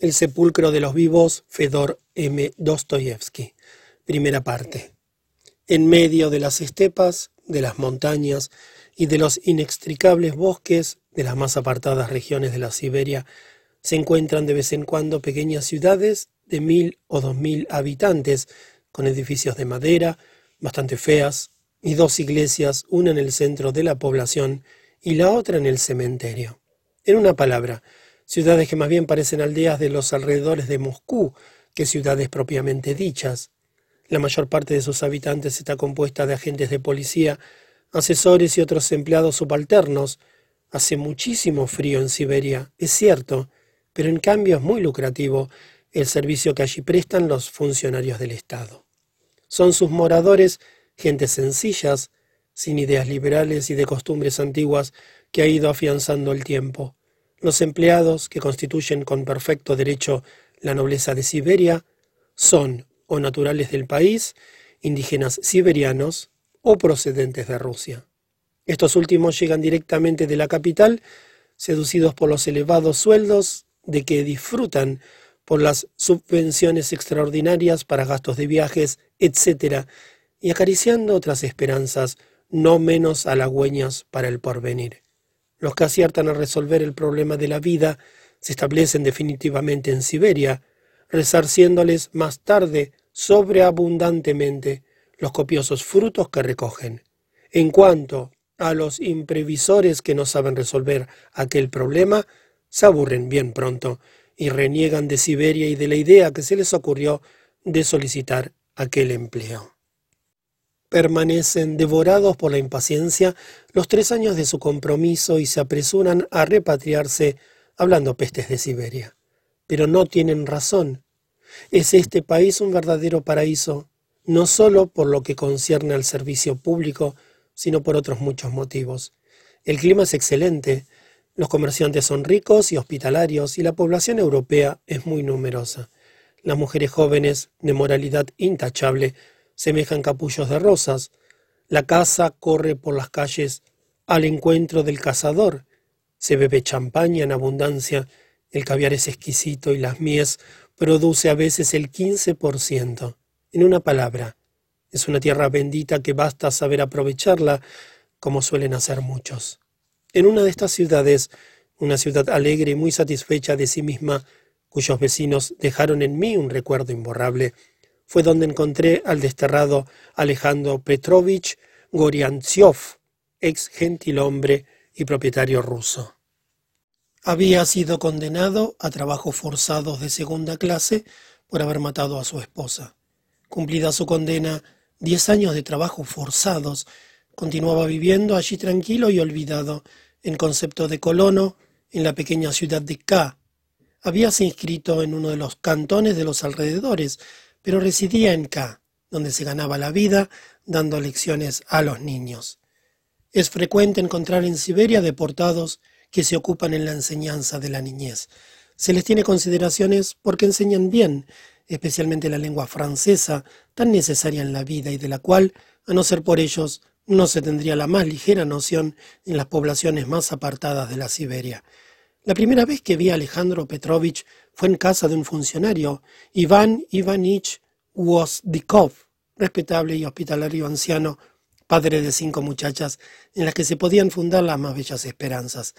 El sepulcro de los vivos, Fedor M. Dostoyevsky. Primera parte. En medio de las estepas, de las montañas y de los inextricables bosques de las más apartadas regiones de la Siberia, se encuentran de vez en cuando pequeñas ciudades de mil o dos mil habitantes, con edificios de madera, bastante feas, y dos iglesias, una en el centro de la población y la otra en el cementerio. En una palabra, ciudades que más bien parecen aldeas de los alrededores de Moscú que ciudades propiamente dichas. La mayor parte de sus habitantes está compuesta de agentes de policía, asesores y otros empleados subalternos. Hace muchísimo frío en Siberia, es cierto, pero en cambio es muy lucrativo el servicio que allí prestan los funcionarios del Estado. Son sus moradores gentes sencillas, sin ideas liberales y de costumbres antiguas que ha ido afianzando el tiempo. Los empleados, que constituyen con perfecto derecho la nobleza de Siberia, son o naturales del país, indígenas siberianos o procedentes de Rusia. Estos últimos llegan directamente de la capital, seducidos por los elevados sueldos de que disfrutan, por las subvenciones extraordinarias para gastos de viajes, etc., y acariciando otras esperanzas no menos halagüeñas para el porvenir. Los que aciertan a resolver el problema de la vida se establecen definitivamente en Siberia, resarciéndoles más tarde sobreabundantemente los copiosos frutos que recogen. En cuanto a los imprevisores que no saben resolver aquel problema, se aburren bien pronto y reniegan de Siberia y de la idea que se les ocurrió de solicitar aquel empleo permanecen devorados por la impaciencia los tres años de su compromiso y se apresuran a repatriarse hablando pestes de Siberia. Pero no tienen razón. Es este país un verdadero paraíso, no sólo por lo que concierne al servicio público, sino por otros muchos motivos. El clima es excelente, los comerciantes son ricos y hospitalarios y la población europea es muy numerosa. Las mujeres jóvenes, de moralidad intachable, semejan capullos de rosas. La caza corre por las calles al encuentro del cazador. Se bebe champaña en abundancia, el caviar es exquisito y las mies produce a veces el quince por ciento. En una palabra, es una tierra bendita que basta saber aprovecharla, como suelen hacer muchos. En una de estas ciudades, una ciudad alegre y muy satisfecha de sí misma, cuyos vecinos dejaron en mí un recuerdo imborrable, fue donde encontré al desterrado Alejandro Petrovich Goriantsev, ex gentilhombre y propietario ruso. Había sido condenado a trabajos forzados de segunda clase por haber matado a su esposa. Cumplida su condena, diez años de trabajos forzados, continuaba viviendo allí tranquilo y olvidado, en concepto de colono, en la pequeña ciudad de K. Habíase inscrito en uno de los cantones de los alrededores, pero residía en K, donde se ganaba la vida dando lecciones a los niños. Es frecuente encontrar en Siberia deportados que se ocupan en la enseñanza de la niñez. Se les tiene consideraciones porque enseñan bien, especialmente la lengua francesa, tan necesaria en la vida y de la cual, a no ser por ellos, no se tendría la más ligera noción en las poblaciones más apartadas de la Siberia. La primera vez que vi a Alejandro Petrovich fue en casa de un funcionario, Iván Ivanich Wozdikov, respetable y hospitalario anciano, padre de cinco muchachas, en las que se podían fundar las más bellas esperanzas.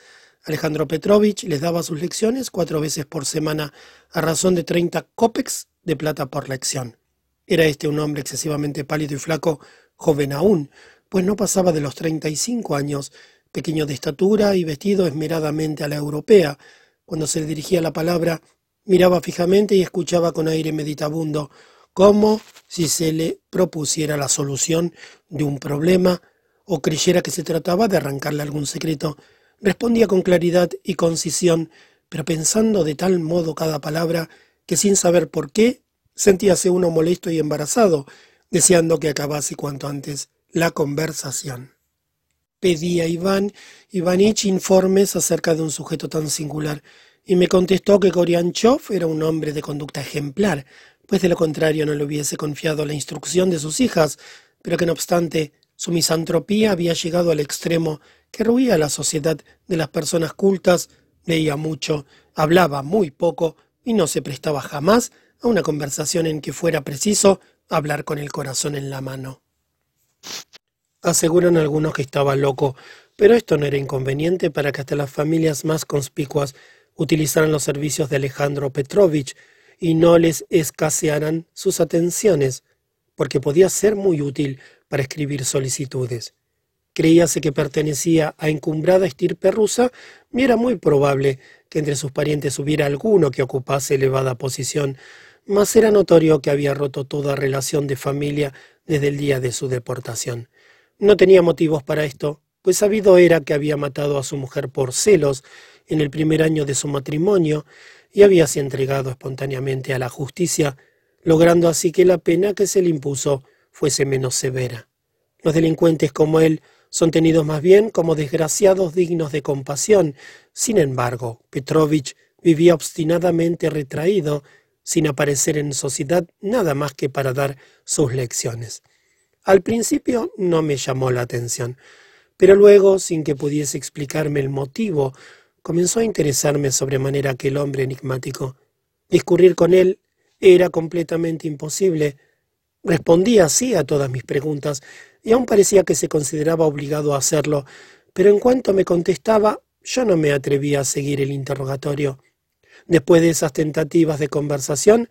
Alejandro Petrovich les daba sus lecciones cuatro veces por semana, a razón de treinta kopecks de plata por lección. Era este un hombre excesivamente pálido y flaco, joven aún, pues no pasaba de los treinta y cinco años, pequeño de estatura y vestido esmeradamente a la europea. Cuando se dirigía la palabra, Miraba fijamente y escuchaba con aire meditabundo, como si se le propusiera la solución de un problema o creyera que se trataba de arrancarle algún secreto. Respondía con claridad y concisión, pero pensando de tal modo cada palabra que sin saber por qué sentíase uno molesto y embarazado, deseando que acabase cuanto antes la conversación. Pedía Iván Ivanich informes acerca de un sujeto tan singular y me contestó que Gorianchov era un hombre de conducta ejemplar, pues de lo contrario no le hubiese confiado la instrucción de sus hijas, pero que no obstante su misantropía había llegado al extremo que ruía la sociedad de las personas cultas, leía mucho, hablaba muy poco, y no se prestaba jamás a una conversación en que fuera preciso hablar con el corazón en la mano. Aseguran algunos que estaba loco, pero esto no era inconveniente para que hasta las familias más conspicuas utilizaran los servicios de Alejandro Petrovich y no les escasearan sus atenciones, porque podía ser muy útil para escribir solicitudes. Creíase que pertenecía a encumbrada estirpe rusa y era muy probable que entre sus parientes hubiera alguno que ocupase elevada posición, mas era notorio que había roto toda relación de familia desde el día de su deportación. No tenía motivos para esto, pues sabido era que había matado a su mujer por celos en el primer año de su matrimonio y habíase entregado espontáneamente a la justicia, logrando así que la pena que se le impuso fuese menos severa. Los delincuentes como él son tenidos más bien como desgraciados dignos de compasión. Sin embargo, Petrovich vivía obstinadamente retraído, sin aparecer en sociedad nada más que para dar sus lecciones. Al principio no me llamó la atención, pero luego, sin que pudiese explicarme el motivo, comenzó a interesarme sobremanera aquel hombre enigmático. Discurrir con él era completamente imposible. Respondía así a todas mis preguntas, y aún parecía que se consideraba obligado a hacerlo, pero en cuanto me contestaba, yo no me atrevía a seguir el interrogatorio. Después de esas tentativas de conversación,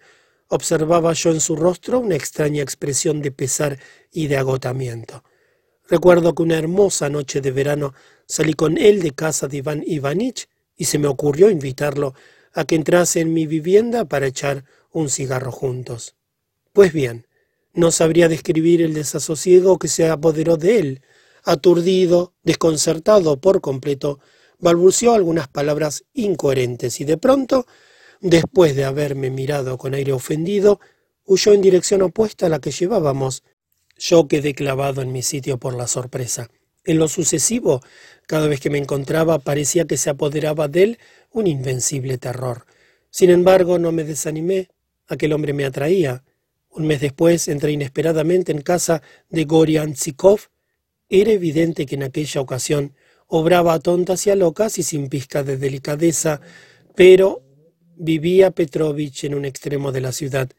observaba yo en su rostro una extraña expresión de pesar y de agotamiento. Recuerdo que una hermosa noche de verano salí con él de casa de Iván Ivanich y se me ocurrió invitarlo a que entrase en mi vivienda para echar un cigarro juntos. Pues bien, no sabría describir el desasosiego que se apoderó de él. Aturdido, desconcertado por completo, balbuceó algunas palabras incoherentes y de pronto, después de haberme mirado con aire ofendido, huyó en dirección opuesta a la que llevábamos. Yo quedé clavado en mi sitio por la sorpresa. En lo sucesivo, cada vez que me encontraba parecía que se apoderaba de él un invencible terror. Sin embargo, no me desanimé. Aquel hombre me atraía. Un mes después entré inesperadamente en casa de Gorian Tsikov. Era evidente que en aquella ocasión obraba a tontas y a locas y sin pizca de delicadeza, pero vivía Petrovich en un extremo de la ciudad,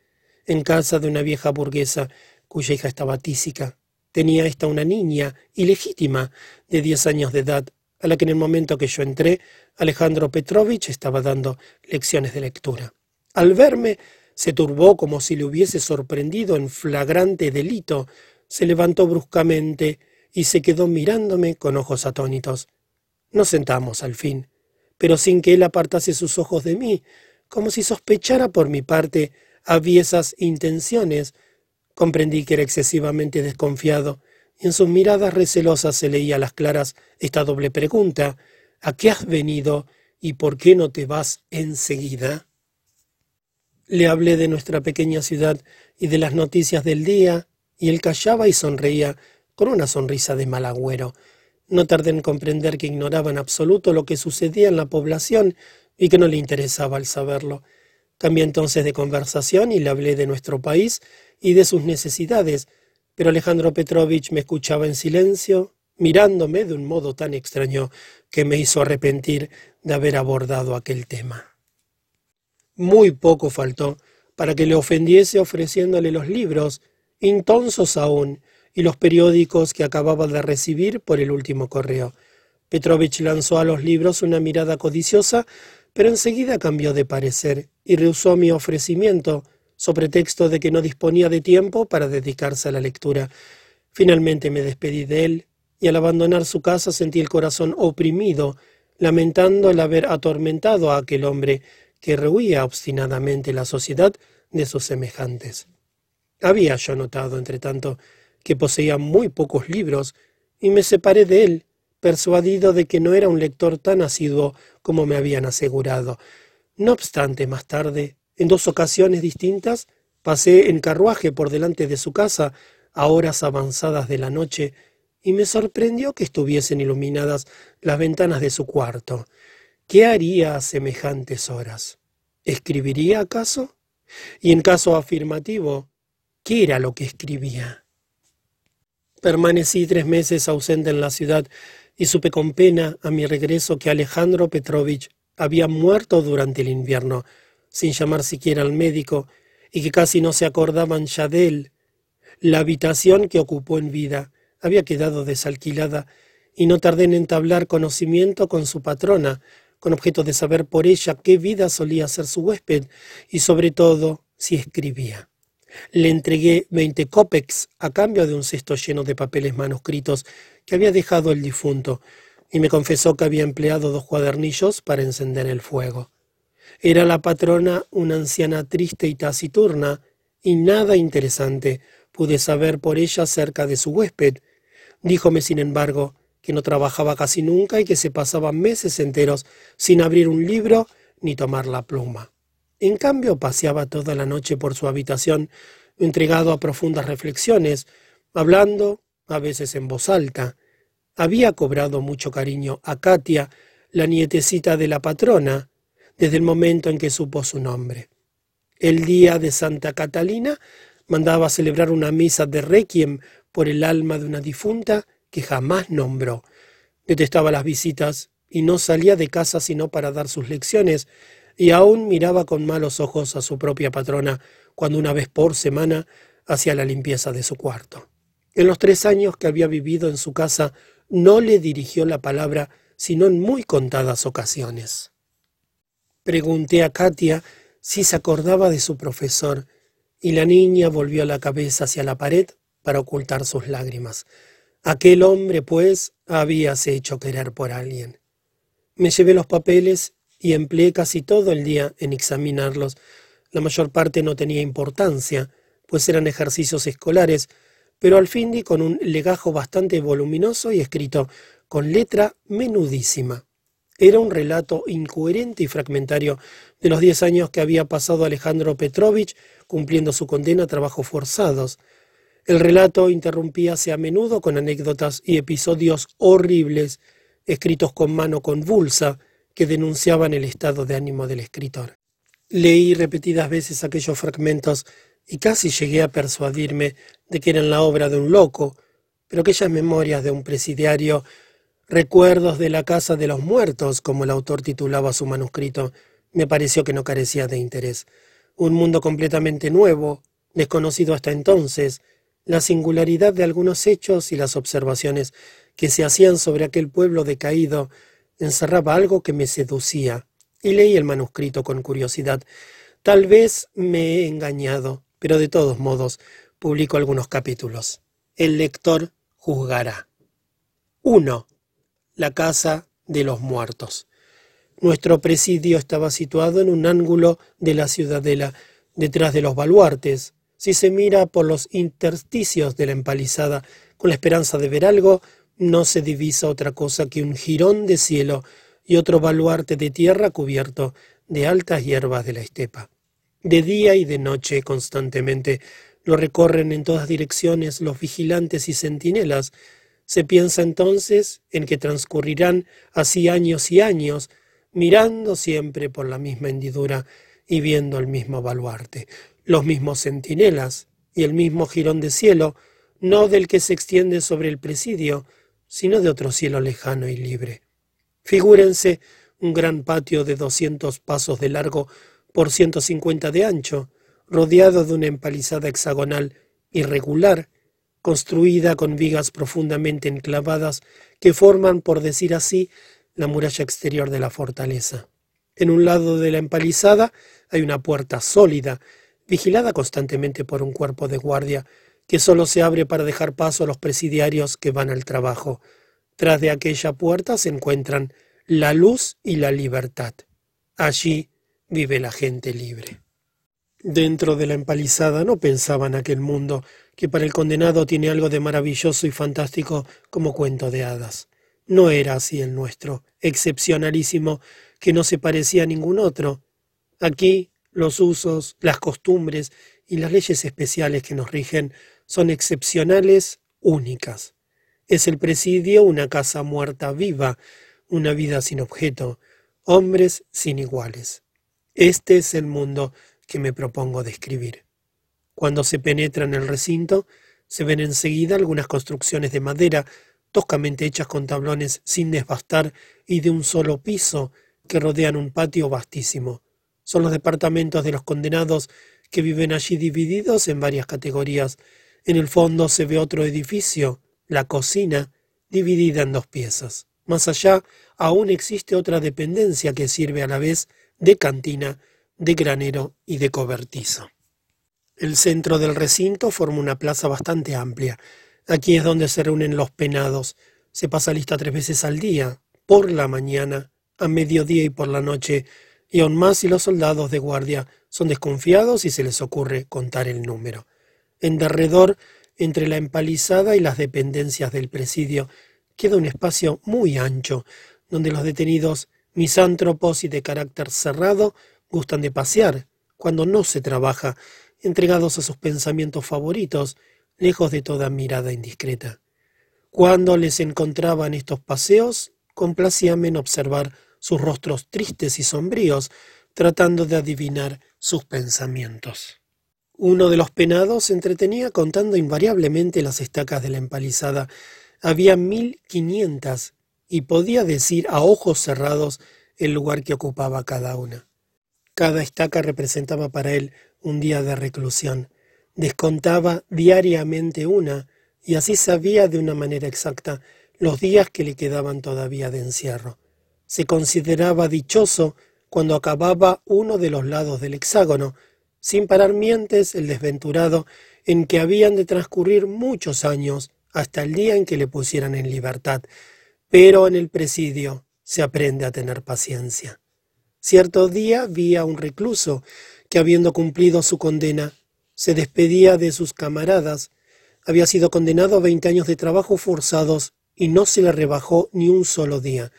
en casa de una vieja burguesa cuya hija estaba tísica. Tenía esta una niña ilegítima de diez años de edad, a la que en el momento que yo entré, Alejandro Petrovich estaba dando lecciones de lectura. Al verme, se turbó como si le hubiese sorprendido en flagrante delito, se levantó bruscamente y se quedó mirándome con ojos atónitos. Nos sentamos al fin, pero sin que él apartase sus ojos de mí, como si sospechara por mi parte aviesas intenciones. Comprendí que era excesivamente desconfiado, y en sus miradas recelosas se leía a las claras esta doble pregunta ¿A qué has venido y por qué no te vas enseguida? Le hablé de nuestra pequeña ciudad y de las noticias del día, y él callaba y sonreía con una sonrisa de mal agüero. No tardé en comprender que ignoraba en absoluto lo que sucedía en la población y que no le interesaba el saberlo. Cambié entonces de conversación y le hablé de nuestro país y de sus necesidades, pero Alejandro Petrovich me escuchaba en silencio, mirándome de un modo tan extraño que me hizo arrepentir de haber abordado aquel tema. Muy poco faltó para que le ofendiese ofreciéndole los libros, intonsos aún, y los periódicos que acababa de recibir por el último correo. Petrovich lanzó a los libros una mirada codiciosa, pero enseguida cambió de parecer y rehusó mi ofrecimiento, sobre texto de que no disponía de tiempo para dedicarse a la lectura. Finalmente me despedí de él, y al abandonar su casa sentí el corazón oprimido, lamentando el haber atormentado a aquel hombre que rehuía obstinadamente la sociedad de sus semejantes. Había yo notado, entre tanto, que poseía muy pocos libros, y me separé de él, persuadido de que no era un lector tan asiduo como me habían asegurado. No obstante, más tarde, en dos ocasiones distintas, pasé en carruaje por delante de su casa a horas avanzadas de la noche, y me sorprendió que estuviesen iluminadas las ventanas de su cuarto. ¿Qué haría a semejantes horas? ¿Escribiría acaso? Y en caso afirmativo, ¿qué era lo que escribía? Permanecí tres meses ausente en la ciudad y supe con pena a mi regreso que Alejandro Petrovich había muerto durante el invierno. Sin llamar siquiera al médico, y que casi no se acordaban ya de él. La habitación que ocupó en vida había quedado desalquilada, y no tardé en entablar conocimiento con su patrona, con objeto de saber por ella qué vida solía ser su huésped, y sobre todo si escribía. Le entregué veinte copex a cambio de un cesto lleno de papeles manuscritos que había dejado el difunto, y me confesó que había empleado dos cuadernillos para encender el fuego. Era la patrona una anciana triste y taciturna, y nada interesante pude saber por ella acerca de su huésped. Díjome, sin embargo, que no trabajaba casi nunca y que se pasaba meses enteros sin abrir un libro ni tomar la pluma. En cambio, paseaba toda la noche por su habitación, entregado a profundas reflexiones, hablando, a veces en voz alta. Había cobrado mucho cariño a Katia, la nietecita de la patrona, desde el momento en que supo su nombre. El día de Santa Catalina mandaba celebrar una misa de requiem por el alma de una difunta que jamás nombró. Detestaba las visitas y no salía de casa sino para dar sus lecciones, y aún miraba con malos ojos a su propia patrona cuando una vez por semana hacía la limpieza de su cuarto. En los tres años que había vivido en su casa no le dirigió la palabra sino en muy contadas ocasiones. Pregunté a Katia si se acordaba de su profesor, y la niña volvió la cabeza hacia la pared para ocultar sus lágrimas. Aquel hombre, pues, habíase hecho querer por alguien. Me llevé los papeles y empleé casi todo el día en examinarlos. La mayor parte no tenía importancia, pues eran ejercicios escolares, pero al fin di con un legajo bastante voluminoso y escrito con letra menudísima. Era un relato incoherente y fragmentario de los diez años que había pasado Alejandro Petrovich cumpliendo su condena a trabajos forzados. El relato interrumpíase a menudo con anécdotas y episodios horribles, escritos con mano convulsa, que denunciaban el estado de ánimo del escritor. Leí repetidas veces aquellos fragmentos y casi llegué a persuadirme de que eran la obra de un loco, pero aquellas memorias de un presidiario, recuerdos de la casa de los muertos, como el autor titulaba su manuscrito, me pareció que no carecía de interés. Un mundo completamente nuevo, desconocido hasta entonces, la singularidad de algunos hechos y las observaciones que se hacían sobre aquel pueblo decaído encerraba algo que me seducía, y leí el manuscrito con curiosidad. Tal vez me he engañado, pero de todos modos publico algunos capítulos. El lector juzgará. 1. La casa de los muertos. Nuestro presidio estaba situado en un ángulo de la ciudadela, detrás de los baluartes. Si se mira por los intersticios de la empalizada con la esperanza de ver algo, no se divisa otra cosa que un jirón de cielo y otro baluarte de tierra cubierto de altas hierbas de la estepa. De día y de noche constantemente lo recorren en todas direcciones los vigilantes y centinelas. Se piensa entonces en que transcurrirán así años y años, mirando siempre por la misma hendidura y viendo el mismo baluarte, los mismos centinelas y el mismo jirón de cielo, no del que se extiende sobre el presidio, sino de otro cielo lejano y libre. Figúrense un gran patio de doscientos pasos de largo por ciento cincuenta de ancho, rodeado de una empalizada hexagonal irregular, construida con vigas profundamente enclavadas que forman, por decir así, la muralla exterior de la fortaleza. En un lado de la empalizada hay una puerta sólida, vigilada constantemente por un cuerpo de guardia que solo se abre para dejar paso a los presidiarios que van al trabajo. Tras de aquella puerta se encuentran la luz y la libertad. Allí vive la gente libre. Dentro de la empalizada no pensaban aquel mundo que para el condenado tiene algo de maravilloso y fantástico como cuento de hadas. No era así el nuestro, excepcionalísimo, que no se parecía a ningún otro. Aquí los usos, las costumbres y las leyes especiales que nos rigen son excepcionales, únicas. Es el presidio una casa muerta viva, una vida sin objeto, hombres sin iguales. Este es el mundo que me propongo describir. Cuando se penetra en el recinto, se ven enseguida algunas construcciones de madera, toscamente hechas con tablones sin desbastar y de un solo piso, que rodean un patio vastísimo. Son los departamentos de los condenados que viven allí divididos en varias categorías. En el fondo se ve otro edificio, la cocina, dividida en dos piezas. Más allá aún existe otra dependencia que sirve a la vez de cantina, de granero y de cobertizo. El centro del recinto forma una plaza bastante amplia. Aquí es donde se reúnen los penados. Se pasa lista tres veces al día, por la mañana, a mediodía y por la noche, y aún más si los soldados de guardia son desconfiados y se les ocurre contar el número. En derredor, entre la empalizada y las dependencias del presidio, queda un espacio muy ancho, donde los detenidos misántropos y de carácter cerrado gustan de pasear, cuando no se trabaja, entregados a sus pensamientos favoritos, lejos de toda mirada indiscreta. Cuando les encontraban estos paseos, complacíame en observar sus rostros tristes y sombríos, tratando de adivinar sus pensamientos. Uno de los penados se entretenía contando invariablemente las estacas de la empalizada. Había mil quinientas y podía decir a ojos cerrados el lugar que ocupaba cada una. Cada estaca representaba para él un día de reclusión. Descontaba diariamente una, y así sabía de una manera exacta los días que le quedaban todavía de encierro. Se consideraba dichoso cuando acababa uno de los lados del hexágono, sin parar mientes el desventurado en que habían de transcurrir muchos años hasta el día en que le pusieran en libertad. Pero en el presidio se aprende a tener paciencia. Cierto día vi a un recluso que, habiendo cumplido su condena, se despedía de sus camaradas. Había sido condenado a veinte años de trabajo forzados y no se le rebajó ni un solo día.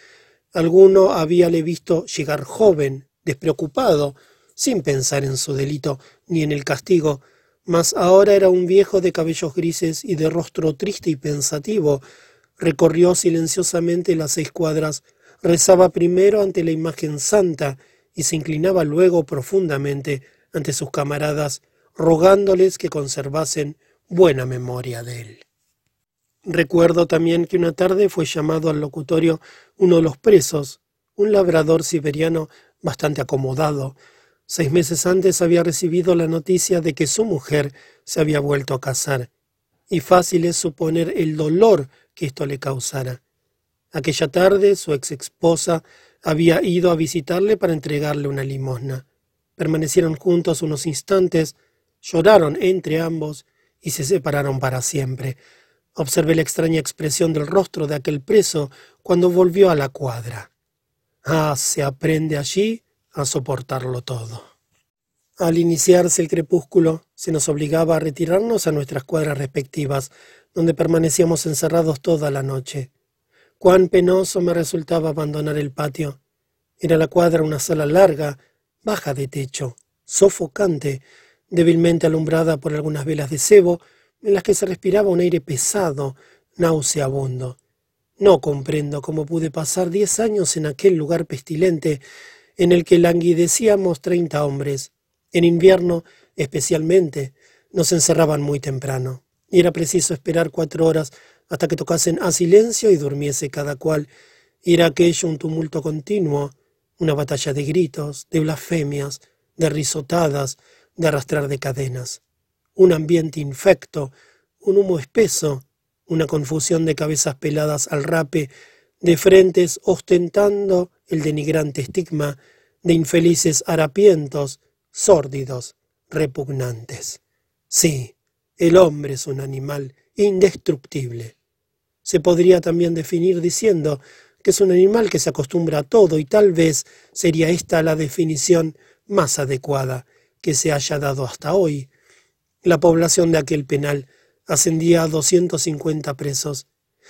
Alguno habíale visto llegar joven, despreocupado, sin pensar en su delito ni en el castigo, mas ahora era un viejo de cabellos grises y de rostro triste y pensativo. Recorrió silenciosamente las seis cuadras, rezaba primero ante la imagen santa y se inclinaba luego profundamente ante sus camaradas, rogándoles que conservasen buena memoria de él. Recuerdo también que una tarde fue llamado al locutorio uno de los presos, un labrador siberiano bastante acomodado. Seis meses antes había recibido la noticia de que su mujer se había vuelto a casar, y fácil es suponer el dolor que esto le causara. Aquella tarde su ex esposa había ido a visitarle para entregarle una limosna. Permanecieron juntos unos instantes, lloraron entre ambos y se separaron para siempre. Observé la extraña expresión del rostro de aquel preso cuando volvió a la cuadra. Ah, se aprende allí a soportarlo todo. Al iniciarse el crepúsculo, se nos obligaba a retirarnos a nuestras cuadras respectivas, donde permanecíamos encerrados toda la noche. Cuán penoso me resultaba abandonar el patio. Era la cuadra una sala larga, baja de techo, sofocante, débilmente alumbrada por algunas velas de cebo, en las que se respiraba un aire pesado, nauseabundo. No comprendo cómo pude pasar diez años en aquel lugar pestilente en el que languidecíamos treinta hombres. En invierno, especialmente, nos encerraban muy temprano, y era preciso esperar cuatro horas hasta que tocasen a silencio y durmiese cada cual. era aquello un tumulto continuo, una batalla de gritos, de blasfemias, de risotadas, de arrastrar de cadenas un ambiente infecto, un humo espeso, una confusión de cabezas peladas al rape, de frentes ostentando el denigrante estigma, de infelices harapientos, sórdidos, repugnantes. Sí, el hombre es un animal indestructible. Se podría también definir diciendo que es un animal que se acostumbra a todo y tal vez sería esta la definición más adecuada que se haya dado hasta hoy la población de aquel penal ascendía a 250 presos.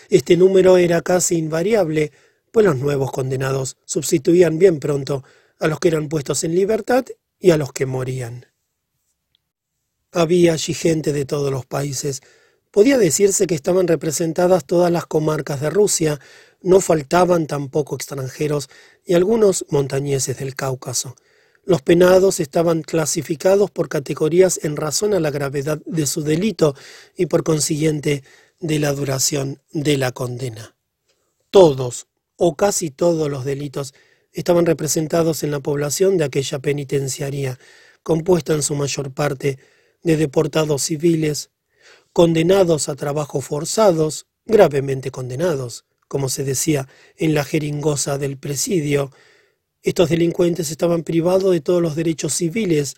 Este número era casi invariable, pues los nuevos condenados sustituían bien pronto a los que eran puestos en libertad y a los que morían. Había allí gente de todos los países. Podía decirse que estaban representadas todas las comarcas de Rusia, no faltaban tampoco extranjeros y algunos montañeses del Cáucaso. Los penados estaban clasificados por categorías en razón a la gravedad de su delito y por consiguiente de la duración de la condena. Todos o casi todos los delitos estaban representados en la población de aquella penitenciaría, compuesta en su mayor parte de deportados civiles, condenados a trabajos forzados, gravemente condenados, como se decía en la jeringosa del presidio. Estos delincuentes estaban privados de todos los derechos civiles,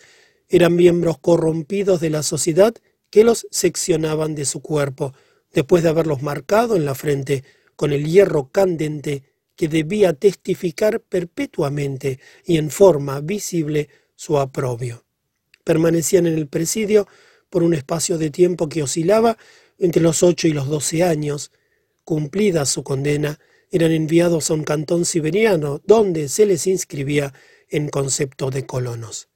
eran miembros corrompidos de la sociedad que los seccionaban de su cuerpo, después de haberlos marcado en la frente con el hierro candente que debía testificar perpetuamente y en forma visible su aprobio. Permanecían en el presidio por un espacio de tiempo que oscilaba entre los ocho y los doce años. Cumplida su condena, eran enviados a un cantón siberiano donde se les inscribía en concepto de colonos.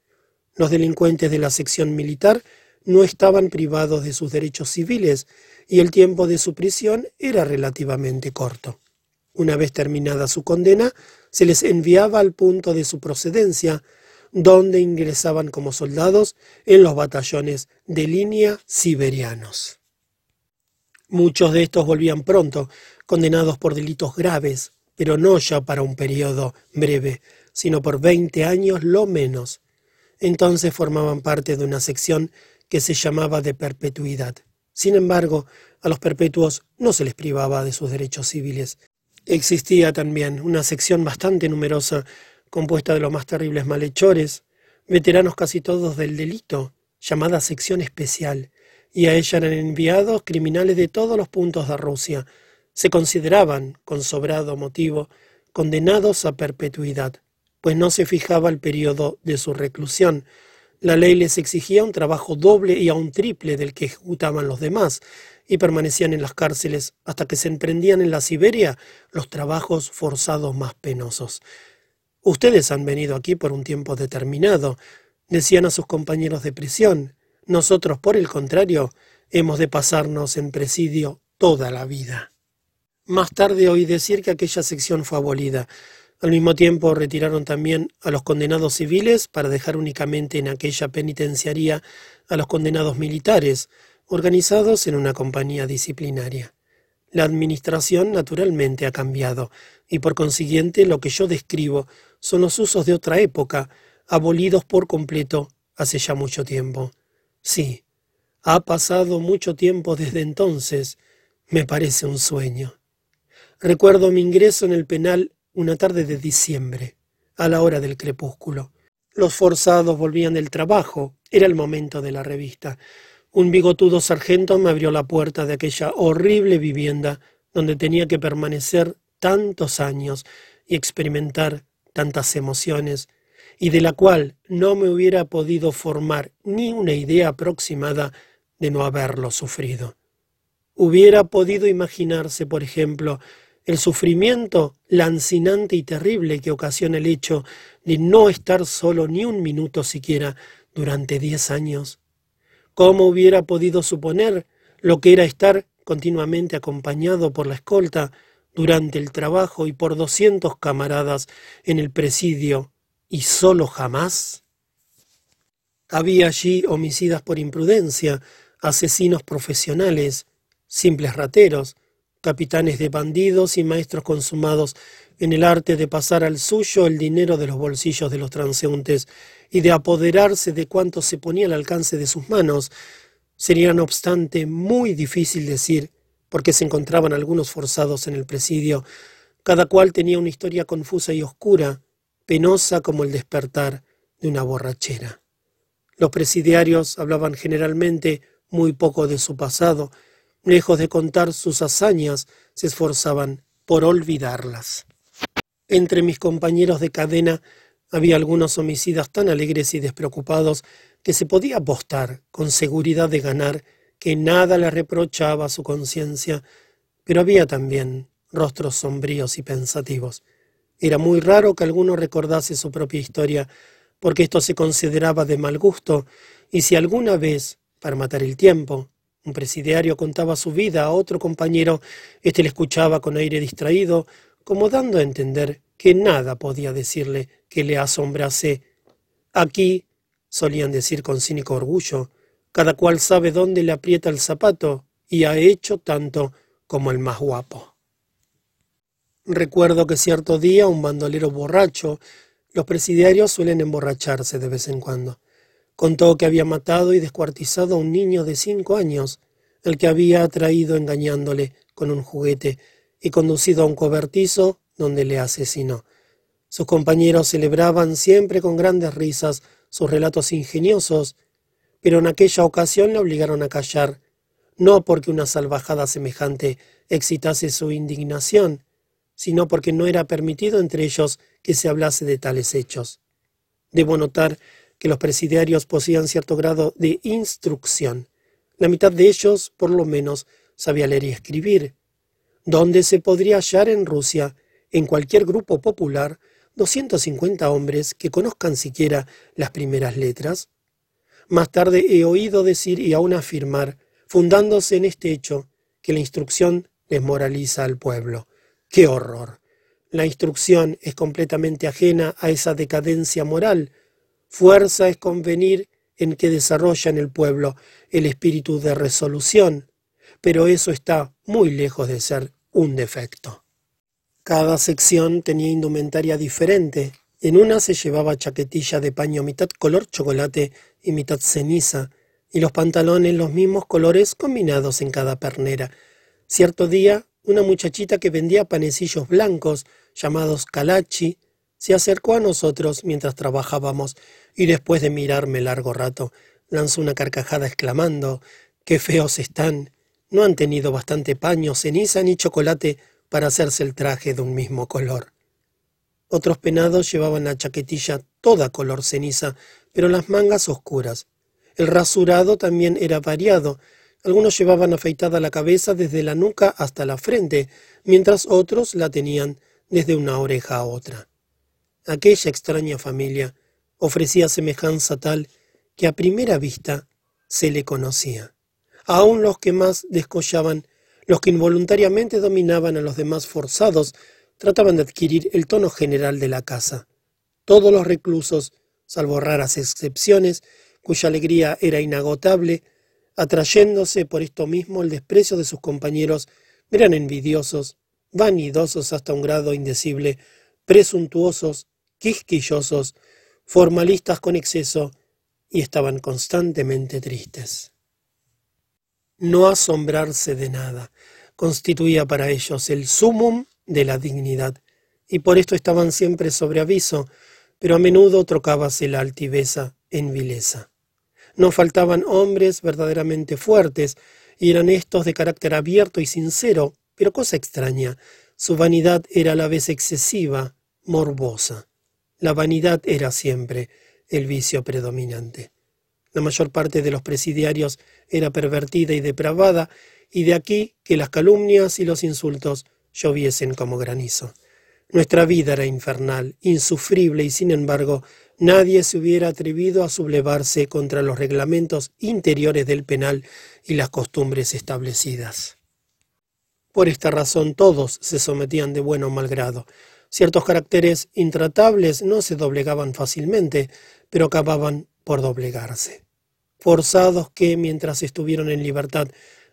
Los delincuentes de la sección militar no estaban privados de sus derechos civiles y el tiempo de su prisión era relativamente corto. Una vez terminada su condena, se les enviaba al punto de su procedencia, donde ingresaban como soldados en los batallones de línea siberianos. Muchos de estos volvían pronto, condenados por delitos graves, pero no ya para un periodo breve, sino por veinte años lo menos. Entonces formaban parte de una sección que se llamaba de perpetuidad. Sin embargo, a los perpetuos no se les privaba de sus derechos civiles, Existía también una sección bastante numerosa, compuesta de los más terribles malhechores, veteranos casi todos del delito, llamada sección especial, y a ella eran enviados criminales de todos los puntos de Rusia. Se consideraban, con sobrado motivo, condenados a perpetuidad, pues no se fijaba el periodo de su reclusión. La ley les exigía un trabajo doble y aún triple del que ejecutaban los demás, y permanecían en las cárceles hasta que se emprendían en la Siberia los trabajos forzados más penosos. Ustedes han venido aquí por un tiempo determinado, decían a sus compañeros de prisión. Nosotros, por el contrario, hemos de pasarnos en presidio toda la vida. Más tarde oí decir que aquella sección fue abolida. Al mismo tiempo retiraron también a los condenados civiles para dejar únicamente en aquella penitenciaría a los condenados militares, organizados en una compañía disciplinaria. La administración naturalmente ha cambiado, y por consiguiente lo que yo describo son los usos de otra época, abolidos por completo hace ya mucho tiempo. Sí, ha pasado mucho tiempo desde entonces, me parece un sueño. Recuerdo mi ingreso en el penal una tarde de diciembre, a la hora del crepúsculo. Los forzados volvían del trabajo, era el momento de la revista. Un bigotudo sargento me abrió la puerta de aquella horrible vivienda donde tenía que permanecer tantos años y experimentar tantas emociones, y de la cual no me hubiera podido formar ni una idea aproximada de no haberlo sufrido. Hubiera podido imaginarse, por ejemplo, el sufrimiento lancinante y terrible que ocasiona el hecho de no estar solo ni un minuto siquiera durante diez años. ¿Cómo hubiera podido suponer lo que era estar continuamente acompañado por la escolta durante el trabajo y por doscientos camaradas en el presidio y solo jamás? Había allí homicidas por imprudencia, asesinos profesionales, simples rateros, capitanes de bandidos y maestros consumados en el arte de pasar al suyo el dinero de los bolsillos de los transeúntes y de apoderarse de cuanto se ponía al alcance de sus manos, sería no obstante muy difícil decir, porque se encontraban algunos forzados en el presidio, cada cual tenía una historia confusa y oscura, penosa como el despertar de una borrachera. Los presidiarios hablaban generalmente muy poco de su pasado, lejos de contar sus hazañas, se esforzaban por olvidarlas. Entre mis compañeros de cadena había algunos homicidas tan alegres y despreocupados que se podía apostar con seguridad de ganar que nada le reprochaba a su conciencia, pero había también rostros sombríos y pensativos. Era muy raro que alguno recordase su propia historia, porque esto se consideraba de mal gusto, y si alguna vez, para matar el tiempo, un presidiario contaba su vida a otro compañero, éste le escuchaba con aire distraído, como dando a entender que nada podía decirle que le asombrase. Aquí, solían decir con cínico orgullo, cada cual sabe dónde le aprieta el zapato y ha hecho tanto como el más guapo. Recuerdo que cierto día un bandolero borracho, los presidiarios suelen emborracharse de vez en cuando, contó que había matado y descuartizado a un niño de cinco años, el que había atraído engañándole con un juguete y conducido a un cobertizo donde le asesinó. Sus compañeros celebraban siempre con grandes risas sus relatos ingeniosos, pero en aquella ocasión le obligaron a callar, no porque una salvajada semejante excitase su indignación, sino porque no era permitido entre ellos que se hablase de tales hechos. Debo notar que los presidiarios poseían cierto grado de instrucción. La mitad de ellos, por lo menos, sabía leer y escribir. ¿Dónde se podría hallar en Rusia, en cualquier grupo popular, 250 hombres que conozcan siquiera las primeras letras? Más tarde he oído decir y aún afirmar, fundándose en este hecho, que la instrucción desmoraliza al pueblo. ¡Qué horror! La instrucción es completamente ajena a esa decadencia moral. Fuerza es convenir en que desarrolla en el pueblo el espíritu de resolución, pero eso está muy lejos de ser un defecto. Cada sección tenía indumentaria diferente. En una se llevaba chaquetilla de paño mitad color chocolate y mitad ceniza, y los pantalones los mismos colores combinados en cada pernera. Cierto día, una muchachita que vendía panecillos blancos, llamados calachi, se acercó a nosotros mientras trabajábamos, y después de mirarme largo rato, lanzó una carcajada exclamando Qué feos están. No han tenido bastante paño, ceniza ni chocolate para hacerse el traje de un mismo color. Otros penados llevaban la chaquetilla toda color ceniza, pero las mangas oscuras. El rasurado también era variado. Algunos llevaban afeitada la cabeza desde la nuca hasta la frente, mientras otros la tenían desde una oreja a otra. Aquella extraña familia ofrecía semejanza tal que a primera vista se le conocía. Aun los que más descollaban los que involuntariamente dominaban a los demás forzados trataban de adquirir el tono general de la casa. Todos los reclusos, salvo raras excepciones, cuya alegría era inagotable, atrayéndose por esto mismo el desprecio de sus compañeros, eran envidiosos, vanidosos hasta un grado indecible, presuntuosos, quisquillosos, formalistas con exceso, y estaban constantemente tristes. No asombrarse de nada constituía para ellos el sumum de la dignidad, y por esto estaban siempre sobre aviso, pero a menudo trocábase la altiveza en vileza. No faltaban hombres verdaderamente fuertes, y eran estos de carácter abierto y sincero, pero cosa extraña, su vanidad era a la vez excesiva, morbosa. La vanidad era siempre el vicio predominante. La mayor parte de los presidiarios era pervertida y depravada, y de aquí que las calumnias y los insultos lloviesen como granizo. Nuestra vida era infernal, insufrible, y sin embargo nadie se hubiera atrevido a sublevarse contra los reglamentos interiores del penal y las costumbres establecidas. Por esta razón todos se sometían de bueno o mal grado. Ciertos caracteres intratables no se doblegaban fácilmente, pero acababan por doblegarse. Forzados que, mientras estuvieron en libertad,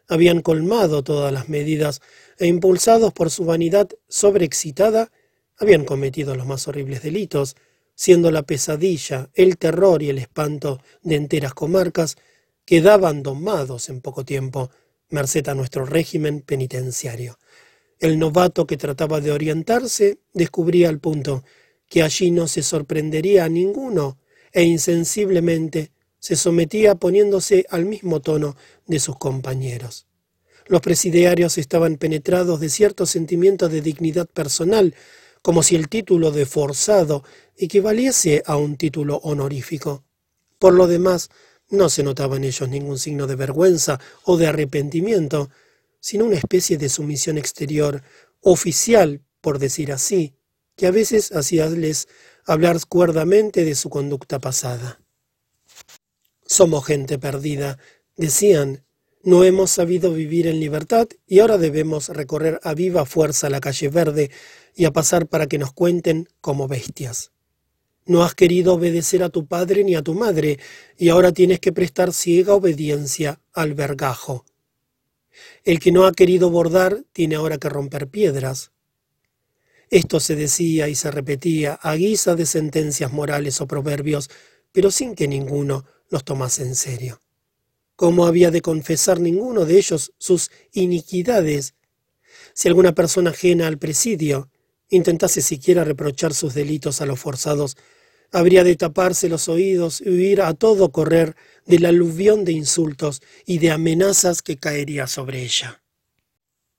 habían colmado todas las medidas e impulsados por su vanidad sobreexcitada, habían cometido los más horribles delitos, siendo la pesadilla, el terror y el espanto de enteras comarcas, quedaban domados en poco tiempo, merced a nuestro régimen penitenciario. El novato que trataba de orientarse descubría al punto que allí no se sorprendería a ninguno e insensiblemente se sometía poniéndose al mismo tono de sus compañeros. Los presidiarios estaban penetrados de cierto sentimiento de dignidad personal, como si el título de forzado equivaliese a un título honorífico. Por lo demás, no se notaba en ellos ningún signo de vergüenza o de arrepentimiento, sino una especie de sumisión exterior, oficial, por decir así, que a veces hacíales hablar cuerdamente de su conducta pasada. Somos gente perdida, decían, no hemos sabido vivir en libertad y ahora debemos recorrer a viva fuerza la calle verde y a pasar para que nos cuenten como bestias. No has querido obedecer a tu padre ni a tu madre y ahora tienes que prestar ciega obediencia al vergajo. El que no ha querido bordar tiene ahora que romper piedras. Esto se decía y se repetía a guisa de sentencias morales o proverbios, pero sin que ninguno los tomase en serio. ¿Cómo había de confesar ninguno de ellos sus iniquidades? Si alguna persona ajena al presidio intentase siquiera reprochar sus delitos a los forzados, habría de taparse los oídos y huir a todo correr del aluvión de insultos y de amenazas que caería sobre ella.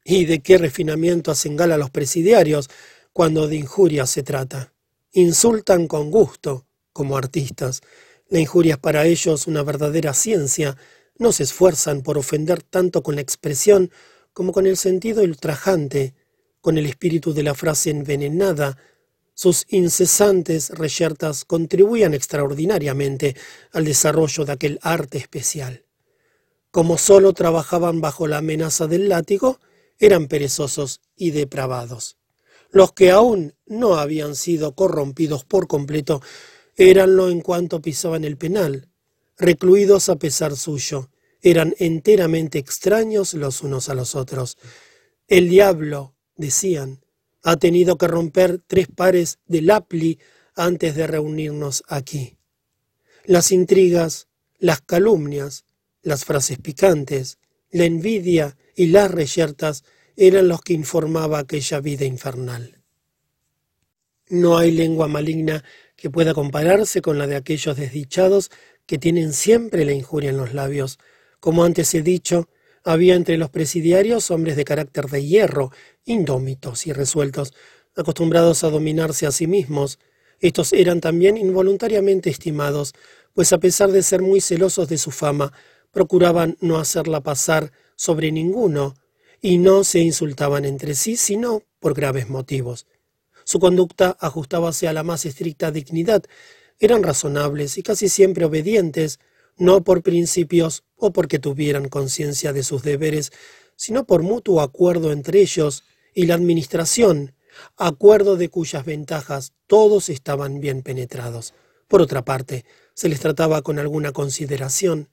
¿Y de qué refinamiento hacen gala los presidiarios cuando de injurias se trata? Insultan con gusto, como artistas. La injuria es para ellos una verdadera ciencia. No se esfuerzan por ofender tanto con la expresión como con el sentido ultrajante, con el espíritu de la frase envenenada, sus incesantes reyertas contribuían extraordinariamente al desarrollo de aquel arte especial. Como sólo trabajaban bajo la amenaza del látigo, eran perezosos y depravados. Los que aún no habían sido corrompidos por completo eranlo en cuanto pisaban el penal, recluidos a pesar suyo, eran enteramente extraños los unos a los otros. El diablo, decían, ha tenido que romper tres pares de lapli antes de reunirnos aquí. Las intrigas, las calumnias, las frases picantes, la envidia y las reyertas eran los que informaba aquella vida infernal. No hay lengua maligna que pueda compararse con la de aquellos desdichados que tienen siempre la injuria en los labios. Como antes he dicho, había entre los presidiarios hombres de carácter de hierro, indómitos y resueltos, acostumbrados a dominarse a sí mismos. Estos eran también involuntariamente estimados, pues a pesar de ser muy celosos de su fama, procuraban no hacerla pasar sobre ninguno, y no se insultaban entre sí, sino por graves motivos. Su conducta ajustábase a la más estricta dignidad, eran razonables y casi siempre obedientes, no por principios o porque tuvieran conciencia de sus deberes, sino por mutuo acuerdo entre ellos y la administración, acuerdo de cuyas ventajas todos estaban bien penetrados. Por otra parte, se les trataba con alguna consideración.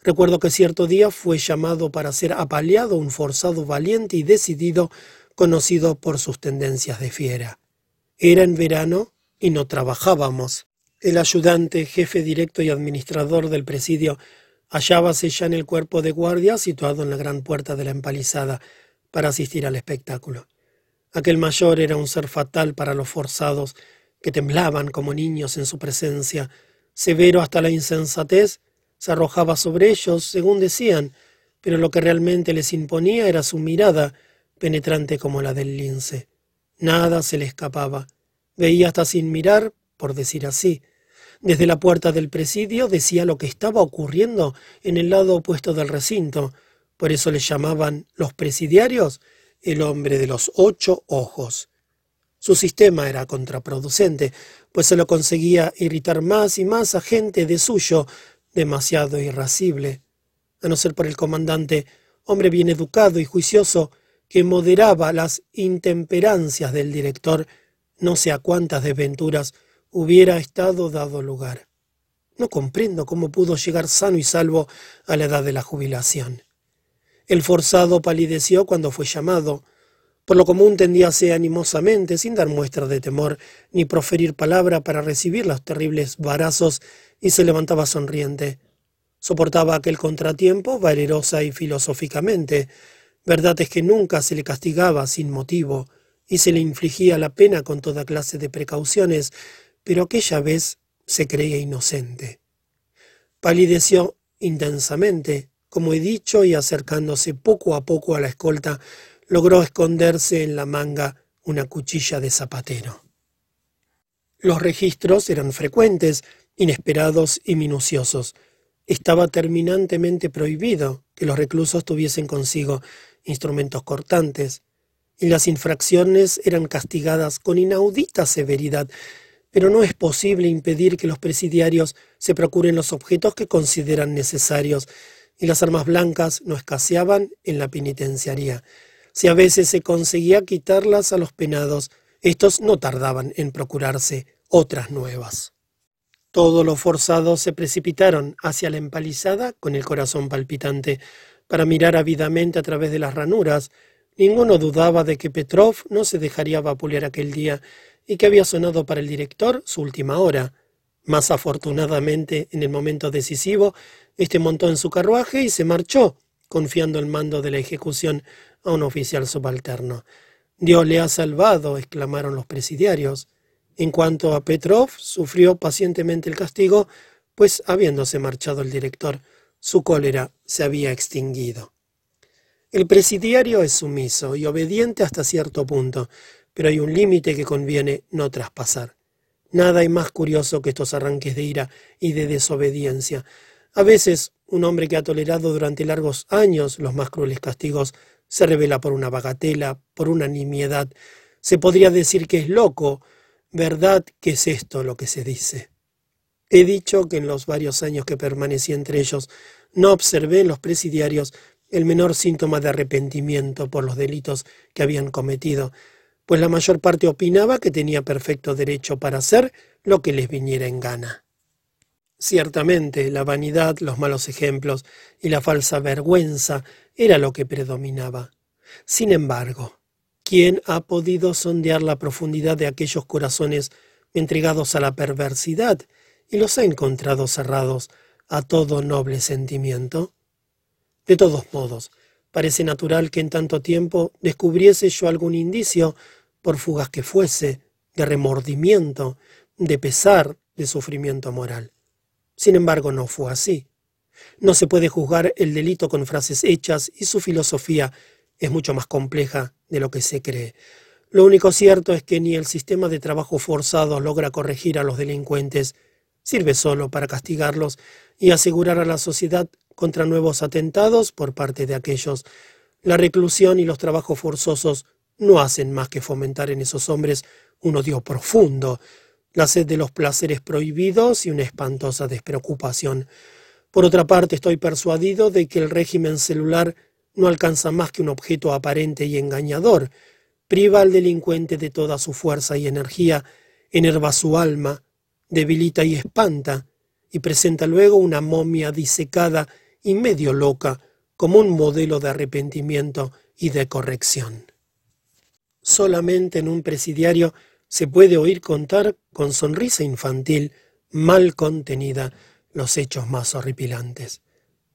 Recuerdo que cierto día fue llamado para ser apaleado un forzado valiente y decidido, conocido por sus tendencias de fiera. Era en verano y no trabajábamos. El ayudante, jefe directo y administrador del presidio, hallábase ya en el cuerpo de guardia situado en la gran puerta de la empalizada para asistir al espectáculo. Aquel mayor era un ser fatal para los forzados, que temblaban como niños en su presencia. Severo hasta la insensatez, se arrojaba sobre ellos, según decían, pero lo que realmente les imponía era su mirada, penetrante como la del lince. Nada se le escapaba. Veía hasta sin mirar, por decir así, desde la puerta del presidio decía lo que estaba ocurriendo en el lado opuesto del recinto. Por eso le llamaban los presidiarios el hombre de los ocho ojos. Su sistema era contraproducente, pues se lo conseguía irritar más y más a gente de suyo, demasiado irascible. A no ser por el comandante, hombre bien educado y juicioso, que moderaba las intemperancias del director, no sé a cuántas desventuras hubiera estado dado lugar. No comprendo cómo pudo llegar sano y salvo a la edad de la jubilación. El forzado palideció cuando fue llamado. Por lo común tendíase animosamente, sin dar muestra de temor ni proferir palabra para recibir los terribles varazos, y se levantaba sonriente. Soportaba aquel contratiempo valerosa y filosóficamente. Verdad es que nunca se le castigaba sin motivo, y se le infligía la pena con toda clase de precauciones, pero aquella vez se creía inocente. Palideció intensamente, como he dicho, y acercándose poco a poco a la escolta, logró esconderse en la manga una cuchilla de zapatero. Los registros eran frecuentes, inesperados y minuciosos. Estaba terminantemente prohibido que los reclusos tuviesen consigo instrumentos cortantes, las infracciones eran castigadas con inaudita severidad pero no es posible impedir que los presidiarios se procuren los objetos que consideran necesarios, y las armas blancas no escaseaban en la penitenciaría. Si a veces se conseguía quitarlas a los penados, estos no tardaban en procurarse otras nuevas. Todos los forzados se precipitaron hacia la empalizada con el corazón palpitante, para mirar ávidamente a través de las ranuras Ninguno dudaba de que Petrov no se dejaría vapulear aquel día y que había sonado para el director su última hora. Más afortunadamente, en el momento decisivo, éste montó en su carruaje y se marchó, confiando el mando de la ejecución a un oficial subalterno. Dios le ha salvado, exclamaron los presidiarios. En cuanto a Petrov, sufrió pacientemente el castigo, pues habiéndose marchado el director, su cólera se había extinguido. El presidiario es sumiso y obediente hasta cierto punto, pero hay un límite que conviene no traspasar. Nada hay más curioso que estos arranques de ira y de desobediencia. A veces, un hombre que ha tolerado durante largos años los más crueles castigos se revela por una bagatela, por una nimiedad. Se podría decir que es loco, ¿verdad que es esto lo que se dice? He dicho que en los varios años que permanecí entre ellos no observé en los presidiarios el menor síntoma de arrepentimiento por los delitos que habían cometido, pues la mayor parte opinaba que tenía perfecto derecho para hacer lo que les viniera en gana. Ciertamente, la vanidad, los malos ejemplos y la falsa vergüenza era lo que predominaba. Sin embargo, ¿quién ha podido sondear la profundidad de aquellos corazones entregados a la perversidad y los ha encontrado cerrados a todo noble sentimiento? De todos modos, Parece natural que en tanto tiempo descubriese yo algún indicio, por fugas que fuese, de remordimiento, de pesar, de sufrimiento moral. Sin embargo, no fue así. No se puede juzgar el delito con frases hechas y su filosofía es mucho más compleja de lo que se cree. Lo único cierto es que ni el sistema de trabajo forzado logra corregir a los delincuentes, sirve solo para castigarlos y asegurar a la sociedad contra nuevos atentados por parte de aquellos. La reclusión y los trabajos forzosos no hacen más que fomentar en esos hombres un odio profundo, la sed de los placeres prohibidos y una espantosa despreocupación. Por otra parte, estoy persuadido de que el régimen celular no alcanza más que un objeto aparente y engañador, priva al delincuente de toda su fuerza y energía, enerva su alma, debilita y espanta, y presenta luego una momia disecada y medio loca como un modelo de arrepentimiento y de corrección. Solamente en un presidiario se puede oír contar con sonrisa infantil mal contenida los hechos más horripilantes.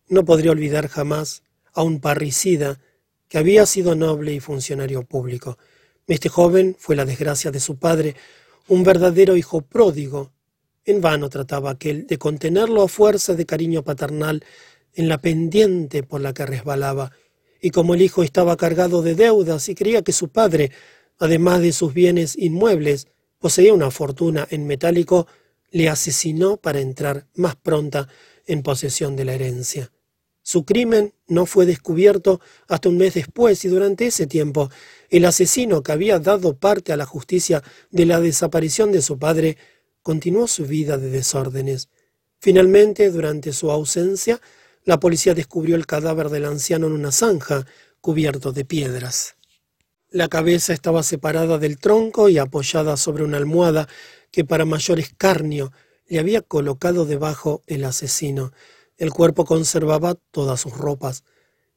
No podría olvidar jamás a un parricida que había sido noble y funcionario público. Este joven fue la desgracia de su padre, un verdadero hijo pródigo. En vano trataba aquel de contenerlo a fuerza de cariño paternal en la pendiente por la que resbalaba, y como el hijo estaba cargado de deudas y creía que su padre, además de sus bienes inmuebles, poseía una fortuna en metálico, le asesinó para entrar más pronta en posesión de la herencia. Su crimen no fue descubierto hasta un mes después y durante ese tiempo el asesino que había dado parte a la justicia de la desaparición de su padre continuó su vida de desórdenes. Finalmente, durante su ausencia, la policía descubrió el cadáver del anciano en una zanja, cubierto de piedras. La cabeza estaba separada del tronco y apoyada sobre una almohada que para mayor escarnio le había colocado debajo el asesino. El cuerpo conservaba todas sus ropas.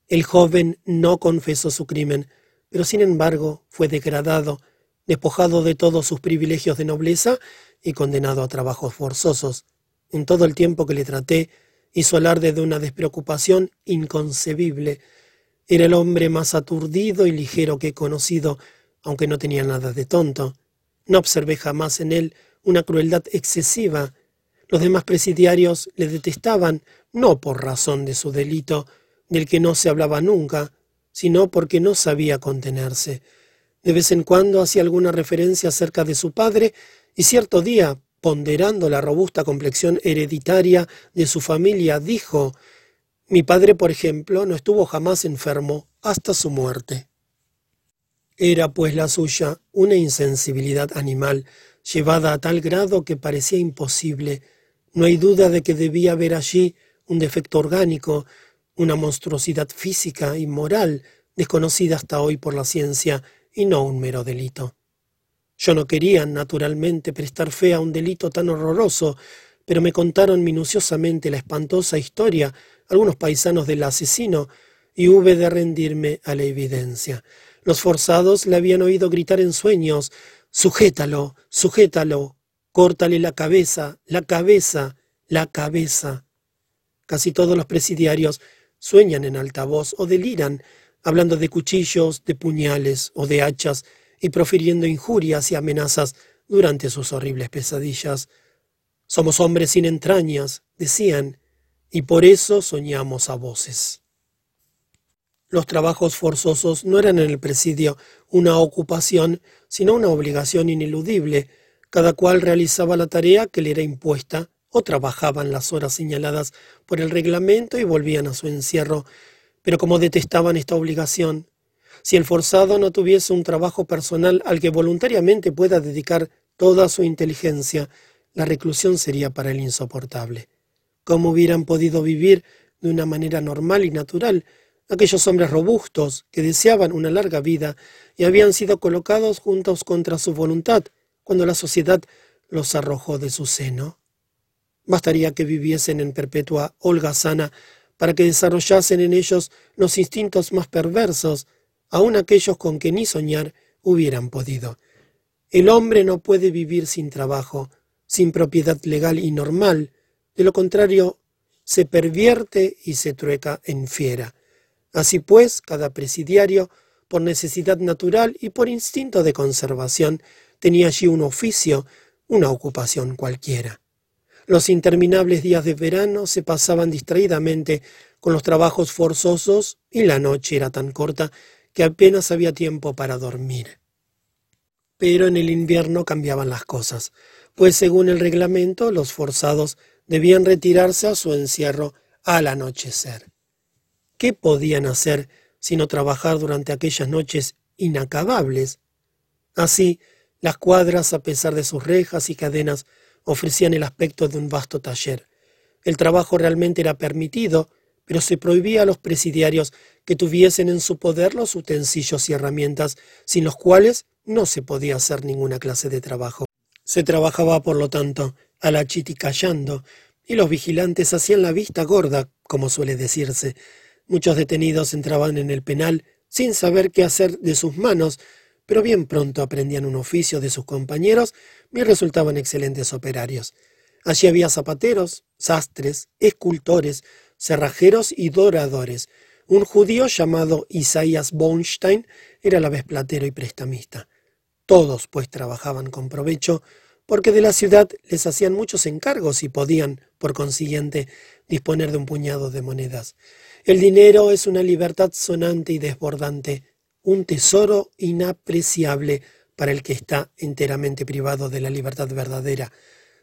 El joven no confesó su crimen, pero sin embargo fue degradado, despojado de todos sus privilegios de nobleza y condenado a trabajos forzosos. En todo el tiempo que le traté, hizo alarde de una despreocupación inconcebible. Era el hombre más aturdido y ligero que he conocido, aunque no tenía nada de tonto. No observé jamás en él una crueldad excesiva. Los demás presidiarios le detestaban no por razón de su delito, del que no se hablaba nunca, sino porque no sabía contenerse. De vez en cuando hacía alguna referencia acerca de su padre, y cierto día, ponderando la robusta complexión hereditaria de su familia, dijo Mi padre, por ejemplo, no estuvo jamás enfermo hasta su muerte. Era pues la suya una insensibilidad animal, llevada a tal grado que parecía imposible. No hay duda de que debía haber allí un defecto orgánico, una monstruosidad física y moral desconocida hasta hoy por la ciencia y no un mero delito. Yo no quería, naturalmente, prestar fe a un delito tan horroroso, pero me contaron minuciosamente la espantosa historia algunos paisanos del asesino, y hube de rendirme a la evidencia. Los forzados le habían oído gritar en sueños Sujétalo, sujétalo, córtale la cabeza, la cabeza, la cabeza. Casi todos los presidiarios sueñan en alta voz o deliran, hablando de cuchillos, de puñales o de hachas, y profiriendo injurias y amenazas durante sus horribles pesadillas. Somos hombres sin entrañas, decían, y por eso soñamos a voces. Los trabajos forzosos no eran en el presidio una ocupación, sino una obligación ineludible. Cada cual realizaba la tarea que le era impuesta o trabajaban las horas señaladas por el reglamento y volvían a su encierro. Pero como detestaban esta obligación, si el forzado no tuviese un trabajo personal al que voluntariamente pueda dedicar toda su inteligencia, la reclusión sería para él insoportable. ¿Cómo hubieran podido vivir de una manera normal y natural aquellos hombres robustos que deseaban una larga vida y habían sido colocados juntos contra su voluntad cuando la sociedad los arrojó de su seno? Bastaría que viviesen en perpetua holgazana para que desarrollasen en ellos los instintos más perversos, aun aquellos con que ni soñar hubieran podido. El hombre no puede vivir sin trabajo, sin propiedad legal y normal, de lo contrario, se pervierte y se trueca en fiera. Así pues, cada presidiario, por necesidad natural y por instinto de conservación, tenía allí un oficio, una ocupación cualquiera. Los interminables días de verano se pasaban distraídamente con los trabajos forzosos y la noche era tan corta que apenas había tiempo para dormir. Pero en el invierno cambiaban las cosas, pues según el reglamento los forzados debían retirarse a su encierro al anochecer. ¿Qué podían hacer sino trabajar durante aquellas noches inacabables? Así, las cuadras, a pesar de sus rejas y cadenas, ofrecían el aspecto de un vasto taller. El trabajo realmente era permitido, pero se prohibía a los presidiarios que tuviesen en su poder los utensilios y herramientas sin los cuales no se podía hacer ninguna clase de trabajo. Se trabajaba, por lo tanto, a la chiticallando, y los vigilantes hacían la vista gorda, como suele decirse. Muchos detenidos entraban en el penal sin saber qué hacer de sus manos, pero bien pronto aprendían un oficio de sus compañeros y resultaban excelentes operarios. Allí había zapateros, sastres, escultores, cerrajeros y doradores. Un judío llamado Isaías Bonstein era a la vez platero y prestamista. Todos, pues, trabajaban con provecho, porque de la ciudad les hacían muchos encargos y podían, por consiguiente, disponer de un puñado de monedas. El dinero es una libertad sonante y desbordante, un tesoro inapreciable para el que está enteramente privado de la libertad verdadera.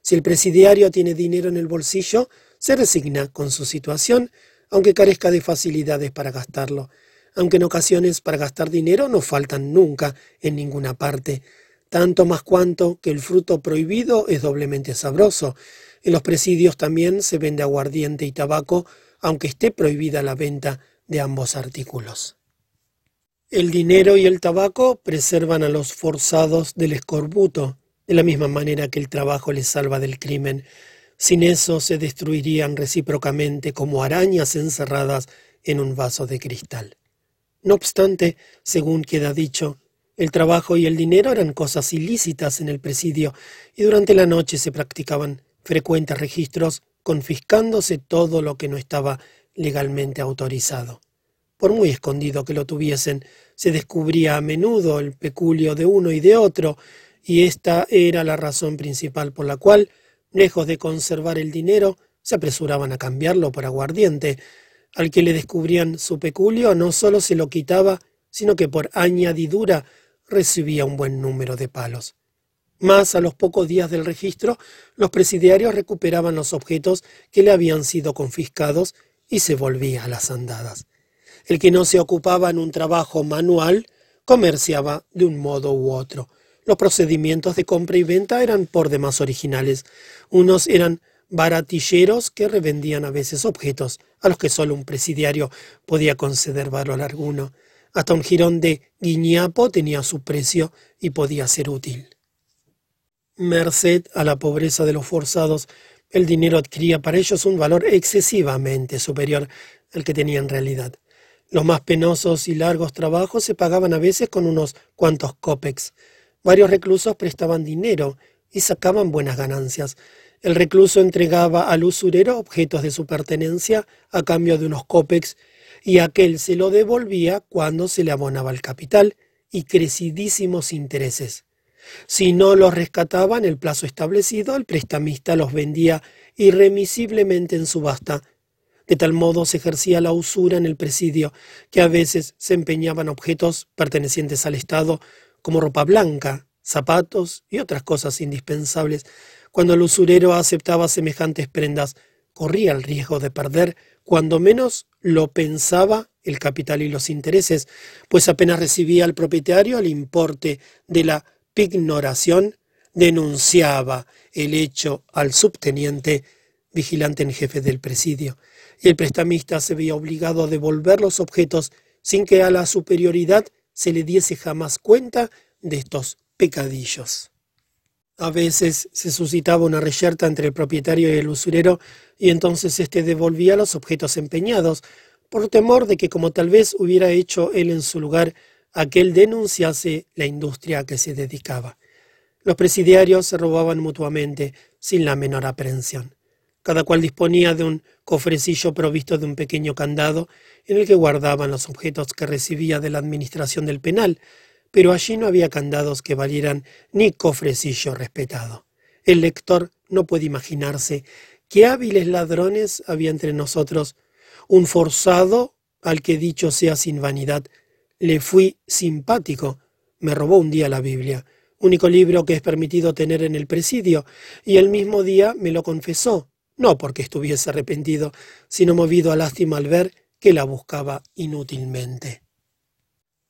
Si el presidiario tiene dinero en el bolsillo, se resigna con su situación, aunque carezca de facilidades para gastarlo, aunque en ocasiones para gastar dinero no faltan nunca en ninguna parte, tanto más cuanto que el fruto prohibido es doblemente sabroso. En los presidios también se vende aguardiente y tabaco, aunque esté prohibida la venta de ambos artículos. El dinero y el tabaco preservan a los forzados del escorbuto, de la misma manera que el trabajo les salva del crimen. Sin eso se destruirían recíprocamente como arañas encerradas en un vaso de cristal. No obstante, según queda dicho, el trabajo y el dinero eran cosas ilícitas en el presidio y durante la noche se practicaban frecuentes registros confiscándose todo lo que no estaba legalmente autorizado por muy escondido que lo tuviesen, se descubría a menudo el peculio de uno y de otro, y esta era la razón principal por la cual, lejos de conservar el dinero, se apresuraban a cambiarlo por aguardiente. Al que le descubrían su peculio no solo se lo quitaba, sino que por añadidura recibía un buen número de palos. Más a los pocos días del registro, los presidiarios recuperaban los objetos que le habían sido confiscados y se volvía a las andadas. El que no se ocupaba en un trabajo manual comerciaba de un modo u otro. Los procedimientos de compra y venta eran por demás originales. Unos eran baratilleros que revendían a veces objetos a los que solo un presidiario podía conceder valor alguno. Hasta un jirón de guiñapo tenía su precio y podía ser útil. Merced a la pobreza de los forzados, el dinero adquiría para ellos un valor excesivamente superior al que tenía en realidad. Los más penosos y largos trabajos se pagaban a veces con unos cuantos copex. Varios reclusos prestaban dinero y sacaban buenas ganancias. El recluso entregaba al usurero objetos de su pertenencia a cambio de unos copex y aquel se lo devolvía cuando se le abonaba el capital y crecidísimos intereses. Si no los rescataba en el plazo establecido, el prestamista los vendía irremisiblemente en subasta. De tal modo se ejercía la usura en el presidio, que a veces se empeñaban objetos pertenecientes al Estado, como ropa blanca, zapatos y otras cosas indispensables. Cuando el usurero aceptaba semejantes prendas, corría el riesgo de perder, cuando menos lo pensaba, el capital y los intereses, pues apenas recibía al propietario el importe de la ignoración denunciaba el hecho al subteniente, vigilante en jefe del presidio, y el prestamista se veía obligado a devolver los objetos sin que a la superioridad se le diese jamás cuenta de estos pecadillos. A veces se suscitaba una reyerta entre el propietario y el usurero, y entonces éste devolvía los objetos empeñados, por temor de que, como tal vez hubiera hecho él en su lugar, aquel denunciase la industria a que se dedicaba. Los presidiarios se robaban mutuamente sin la menor aprehensión. Cada cual disponía de un cofrecillo provisto de un pequeño candado en el que guardaban los objetos que recibía de la administración del penal, pero allí no había candados que valieran ni cofrecillo respetado. El lector no puede imaginarse qué hábiles ladrones había entre nosotros, un forzado al que dicho sea sin vanidad, le fui simpático. Me robó un día la Biblia, único libro que es permitido tener en el presidio, y el mismo día me lo confesó, no porque estuviese arrepentido, sino movido a lástima al ver que la buscaba inútilmente.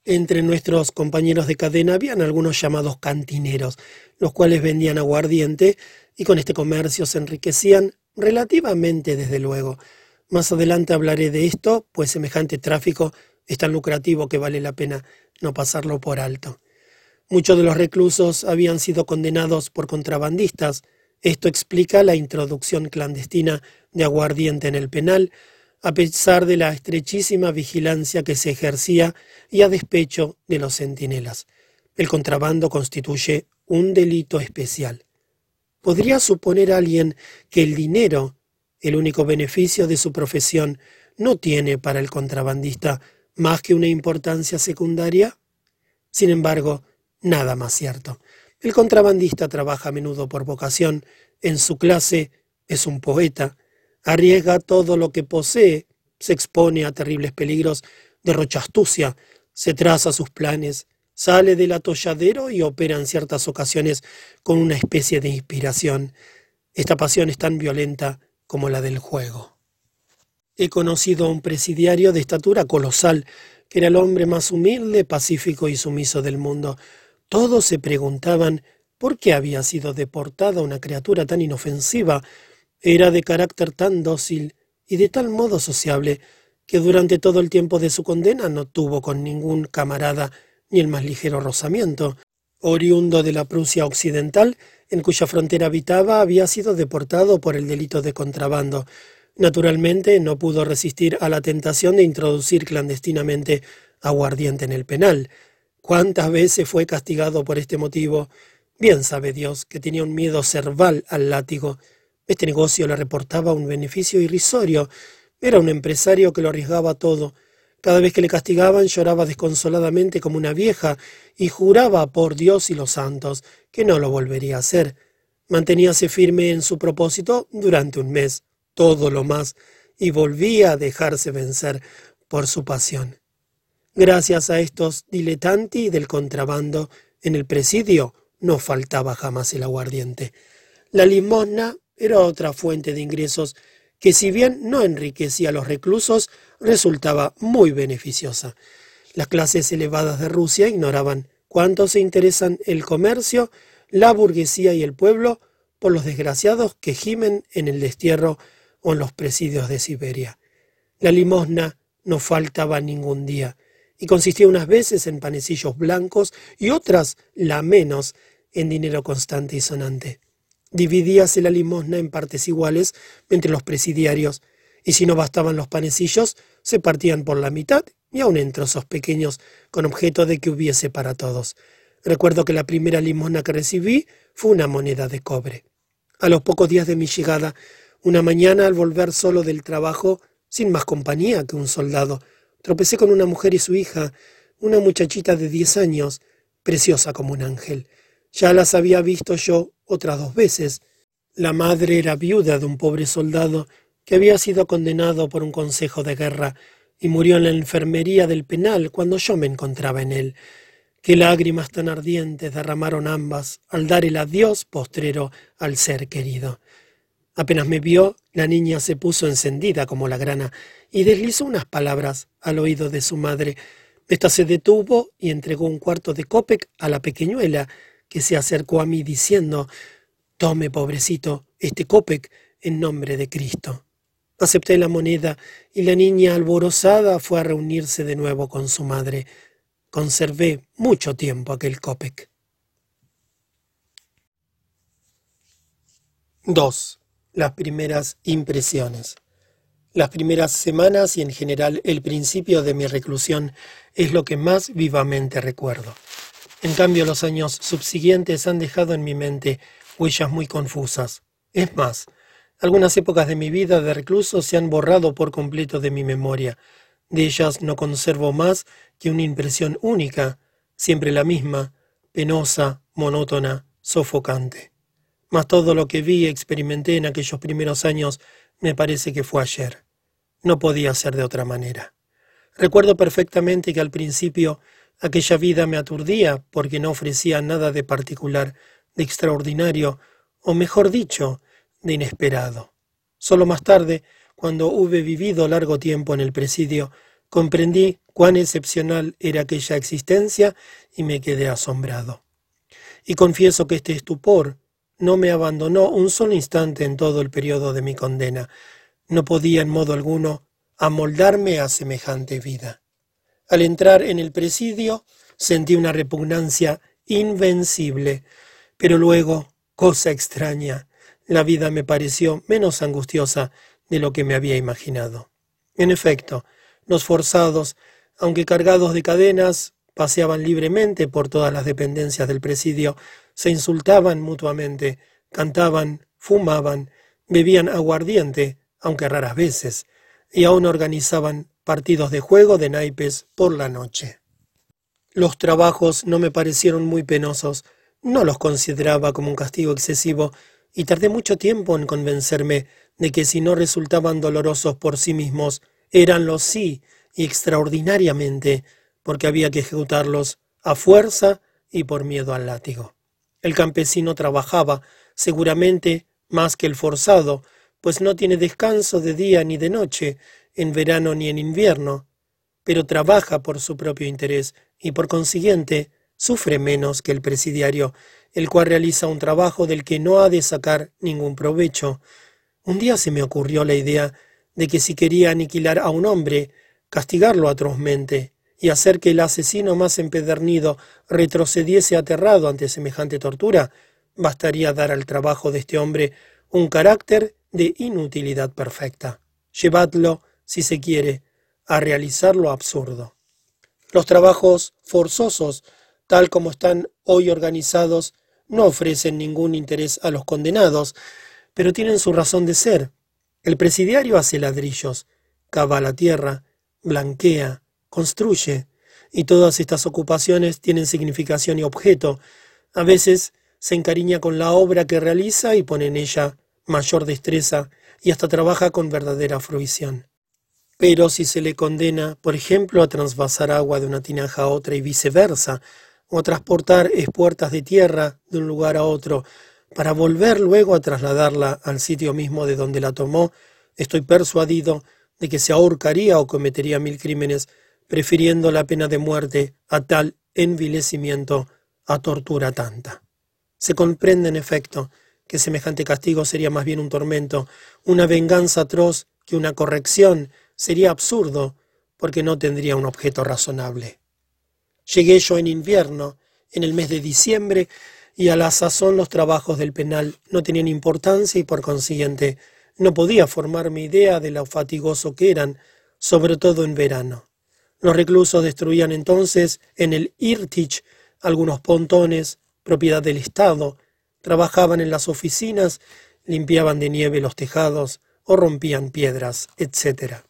Entre nuestros compañeros de cadena habían algunos llamados cantineros, los cuales vendían aguardiente y con este comercio se enriquecían relativamente, desde luego. Más adelante hablaré de esto, pues semejante tráfico es tan lucrativo que vale la pena no pasarlo por alto. Muchos de los reclusos habían sido condenados por contrabandistas. Esto explica la introducción clandestina de aguardiente en el penal, a pesar de la estrechísima vigilancia que se ejercía y a despecho de los centinelas. El contrabando constituye un delito especial. ¿Podría suponer alguien que el dinero, el único beneficio de su profesión, no tiene para el contrabandista más que una importancia secundaria? Sin embargo, nada más cierto. El contrabandista trabaja a menudo por vocación, en su clase es un poeta, arriesga todo lo que posee, se expone a terribles peligros, derrocha astucia, se traza sus planes, sale del atolladero y opera en ciertas ocasiones con una especie de inspiración. Esta pasión es tan violenta como la del juego. He conocido a un presidiario de estatura colosal, que era el hombre más humilde, pacífico y sumiso del mundo. Todos se preguntaban por qué había sido deportada una criatura tan inofensiva. Era de carácter tan dócil y de tal modo sociable que durante todo el tiempo de su condena no tuvo con ningún camarada ni el más ligero rozamiento. Oriundo de la Prusia Occidental, en cuya frontera habitaba, había sido deportado por el delito de contrabando. Naturalmente no pudo resistir a la tentación de introducir clandestinamente aguardiente en el penal. ¿Cuántas veces fue castigado por este motivo? Bien sabe Dios que tenía un miedo cerval al látigo. Este negocio le reportaba un beneficio irrisorio. Era un empresario que lo arriesgaba todo. Cada vez que le castigaban lloraba desconsoladamente como una vieja y juraba por Dios y los santos que no lo volvería a hacer. Manteníase firme en su propósito durante un mes todo lo más y volvía a dejarse vencer por su pasión. Gracias a estos diletanti del contrabando, en el presidio no faltaba jamás el aguardiente. La limosna era otra fuente de ingresos que si bien no enriquecía a los reclusos, resultaba muy beneficiosa. Las clases elevadas de Rusia ignoraban cuánto se interesan el comercio, la burguesía y el pueblo por los desgraciados que gimen en el destierro o en los presidios de Siberia. La limosna no faltaba ningún día, y consistía unas veces en panecillos blancos y otras, la menos, en dinero constante y sonante. Dividíase la limosna en partes iguales entre los presidiarios, y si no bastaban los panecillos, se partían por la mitad y aun en trozos pequeños, con objeto de que hubiese para todos. Recuerdo que la primera limosna que recibí fue una moneda de cobre. A los pocos días de mi llegada, una mañana al volver solo del trabajo, sin más compañía que un soldado, tropecé con una mujer y su hija, una muchachita de diez años, preciosa como un ángel. Ya las había visto yo otras dos veces. La madre era viuda de un pobre soldado que había sido condenado por un consejo de guerra y murió en la enfermería del penal cuando yo me encontraba en él. Qué lágrimas tan ardientes derramaron ambas al dar el adiós postrero al ser querido. Apenas me vio, la niña se puso encendida como la grana y deslizó unas palabras al oído de su madre. Esta se detuvo y entregó un cuarto de copec a la pequeñuela, que se acercó a mí diciendo Tome, pobrecito, este copec en nombre de Cristo. Acepté la moneda y la niña alborozada fue a reunirse de nuevo con su madre. Conservé mucho tiempo aquel copec. 2. Las primeras impresiones. Las primeras semanas y en general el principio de mi reclusión es lo que más vivamente recuerdo. En cambio, los años subsiguientes han dejado en mi mente huellas muy confusas. Es más, algunas épocas de mi vida de recluso se han borrado por completo de mi memoria. De ellas no conservo más que una impresión única, siempre la misma, penosa, monótona, sofocante. Mas todo lo que vi y experimenté en aquellos primeros años me parece que fue ayer. No podía ser de otra manera. Recuerdo perfectamente que al principio aquella vida me aturdía porque no ofrecía nada de particular, de extraordinario, o mejor dicho, de inesperado. Solo más tarde, cuando hube vivido largo tiempo en el presidio, comprendí cuán excepcional era aquella existencia y me quedé asombrado. Y confieso que este estupor no me abandonó un solo instante en todo el periodo de mi condena. No podía en modo alguno amoldarme a semejante vida. Al entrar en el presidio sentí una repugnancia invencible, pero luego, cosa extraña, la vida me pareció menos angustiosa de lo que me había imaginado. En efecto, los forzados, aunque cargados de cadenas, paseaban libremente por todas las dependencias del presidio, se insultaban mutuamente, cantaban, fumaban, bebían aguardiente, aunque raras veces, y aún organizaban partidos de juego de naipes por la noche. Los trabajos no me parecieron muy penosos, no los consideraba como un castigo excesivo y tardé mucho tiempo en convencerme de que si no resultaban dolorosos por sí mismos, eran los sí y extraordinariamente, porque había que ejecutarlos a fuerza y por miedo al látigo. El campesino trabajaba, seguramente, más que el forzado, pues no tiene descanso de día ni de noche, en verano ni en invierno, pero trabaja por su propio interés y por consiguiente sufre menos que el presidiario, el cual realiza un trabajo del que no ha de sacar ningún provecho. Un día se me ocurrió la idea de que si quería aniquilar a un hombre, castigarlo atrozmente y hacer que el asesino más empedernido retrocediese aterrado ante semejante tortura, bastaría dar al trabajo de este hombre un carácter de inutilidad perfecta. Llevadlo, si se quiere, a realizar lo absurdo. Los trabajos forzosos tal como están hoy organizados, no ofrecen ningún interés a los condenados, pero tienen su razón de ser. El presidiario hace ladrillos, cava la tierra, blanquea, construye, y todas estas ocupaciones tienen significación y objeto. A veces se encariña con la obra que realiza y pone en ella mayor destreza y hasta trabaja con verdadera fruición. Pero si se le condena, por ejemplo, a transvasar agua de una tinaja a otra y viceversa, o transportar espuertas de tierra de un lugar a otro, para volver luego a trasladarla al sitio mismo de donde la tomó, estoy persuadido de que se ahorcaría o cometería mil crímenes, prefiriendo la pena de muerte a tal envilecimiento, a tortura tanta. Se comprende, en efecto, que semejante castigo sería más bien un tormento, una venganza atroz que una corrección, sería absurdo, porque no tendría un objeto razonable. Llegué yo en invierno, en el mes de diciembre, y a la sazón los trabajos del penal no tenían importancia y por consiguiente no podía formarme idea de lo fatigoso que eran, sobre todo en verano. Los reclusos destruían entonces en el Irtich algunos pontones, propiedad del Estado, trabajaban en las oficinas, limpiaban de nieve los tejados o rompían piedras, etc.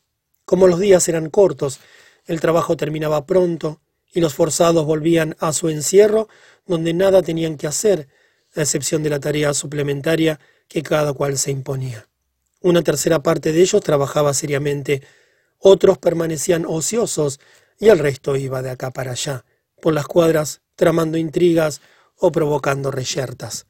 Como los días eran cortos, el trabajo terminaba pronto y los forzados volvían a su encierro donde nada tenían que hacer, a excepción de la tarea suplementaria que cada cual se imponía. Una tercera parte de ellos trabajaba seriamente, otros permanecían ociosos y el resto iba de acá para allá, por las cuadras, tramando intrigas o provocando reyertas.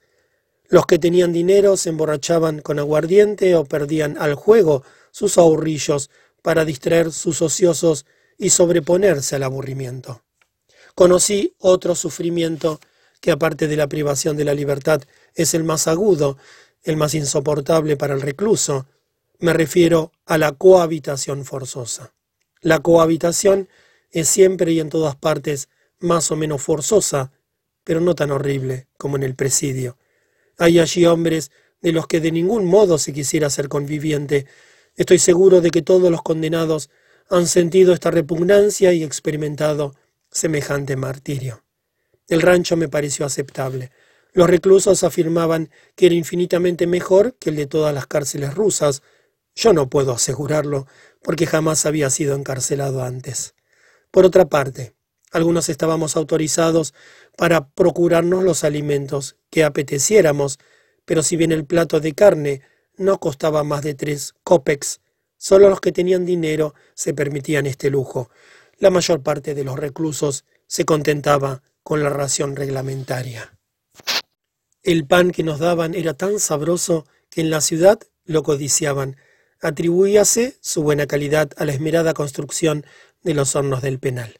Los que tenían dinero se emborrachaban con aguardiente o perdían al juego sus ahorrillos para distraer sus ociosos y sobreponerse al aburrimiento. Conocí otro sufrimiento que aparte de la privación de la libertad es el más agudo, el más insoportable para el recluso. Me refiero a la cohabitación forzosa. La cohabitación es siempre y en todas partes más o menos forzosa, pero no tan horrible como en el presidio. Hay allí hombres de los que de ningún modo se quisiera ser conviviente. Estoy seguro de que todos los condenados han sentido esta repugnancia y experimentado semejante martirio. El rancho me pareció aceptable. Los reclusos afirmaban que era infinitamente mejor que el de todas las cárceles rusas. Yo no puedo asegurarlo, porque jamás había sido encarcelado antes. Por otra parte, algunos estábamos autorizados para procurarnos los alimentos que apeteciéramos, pero si bien el plato de carne no costaba más de tres kopecks, solo los que tenían dinero se permitían este lujo. La mayor parte de los reclusos se contentaba con la ración reglamentaria. El pan que nos daban era tan sabroso que en la ciudad lo codiciaban. Atribuíase su buena calidad a la esmerada construcción de los hornos del penal.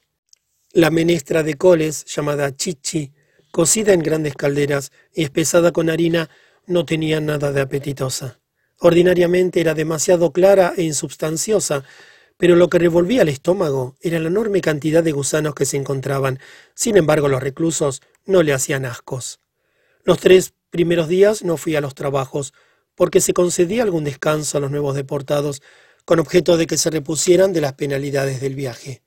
La menestra de coles, llamada chichi, cocida en grandes calderas y espesada con harina, no tenía nada de apetitosa. Ordinariamente era demasiado clara e insubstanciosa, pero lo que revolvía el estómago era la enorme cantidad de gusanos que se encontraban. Sin embargo, los reclusos no le hacían ascos. Los tres primeros días no fui a los trabajos, porque se concedía algún descanso a los nuevos deportados, con objeto de que se repusieran de las penalidades del viaje.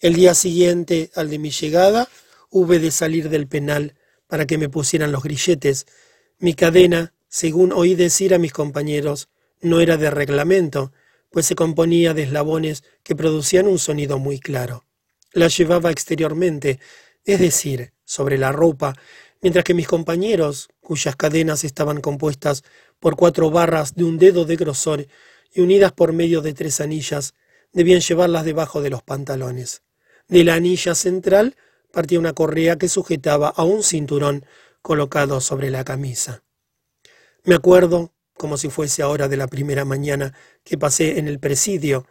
El día siguiente al de mi llegada, hube de salir del penal para que me pusieran los grilletes. Mi cadena, según oí decir a mis compañeros, no era de reglamento, pues se componía de eslabones que producían un sonido muy claro. La llevaba exteriormente, es decir, sobre la ropa, mientras que mis compañeros, cuyas cadenas estaban compuestas por cuatro barras de un dedo de grosor y unidas por medio de tres anillas, debían llevarlas debajo de los pantalones. De la anilla central partía una correa que sujetaba a un cinturón colocado sobre la camisa. Me acuerdo, como si fuese ahora de la primera mañana que pasé en el presidio,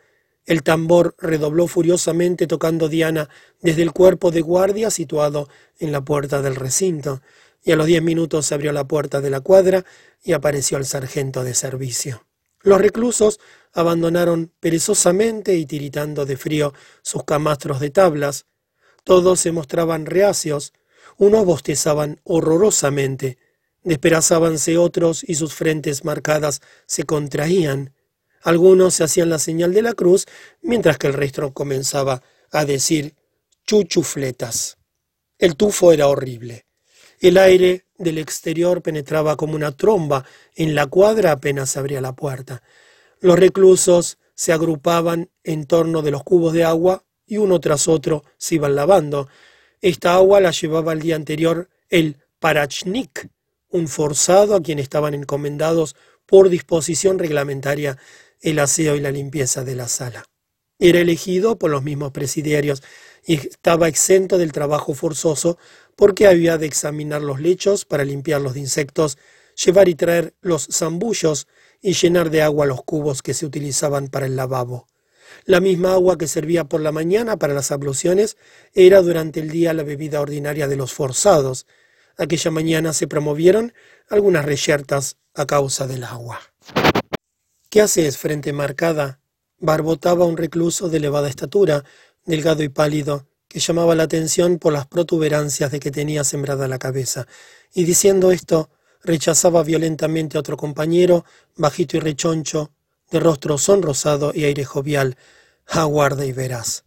el tambor redobló furiosamente tocando Diana desde el cuerpo de guardia situado en la puerta del recinto, y a los diez minutos se abrió la puerta de la cuadra y apareció el sargento de servicio. Los reclusos abandonaron perezosamente y tiritando de frío sus camastros de tablas. Todos se mostraban reacios, unos bostezaban horrorosamente, despedazábanse otros y sus frentes marcadas se contraían. Algunos se hacían la señal de la cruz, mientras que el resto comenzaba a decir chuchufletas. El tufo era horrible. El aire del exterior penetraba como una tromba en la cuadra apenas abría la puerta. Los reclusos se agrupaban en torno de los cubos de agua y uno tras otro se iban lavando. Esta agua la llevaba el día anterior el parachnik, un forzado a quien estaban encomendados por disposición reglamentaria el aseo y la limpieza de la sala. Era elegido por los mismos presidiarios y estaba exento del trabajo forzoso porque había de examinar los lechos para limpiarlos de insectos, llevar y traer los zambullos y llenar de agua los cubos que se utilizaban para el lavabo. La misma agua que servía por la mañana para las abluciones era durante el día la bebida ordinaria de los forzados. Aquella mañana se promovieron algunas reyertas a causa del agua. ¿Qué haces, frente marcada? barbotaba un recluso de elevada estatura, delgado y pálido, que llamaba la atención por las protuberancias de que tenía sembrada la cabeza, y diciendo esto, rechazaba violentamente a otro compañero, bajito y rechoncho, de rostro sonrosado y aire jovial, aguarda y verás.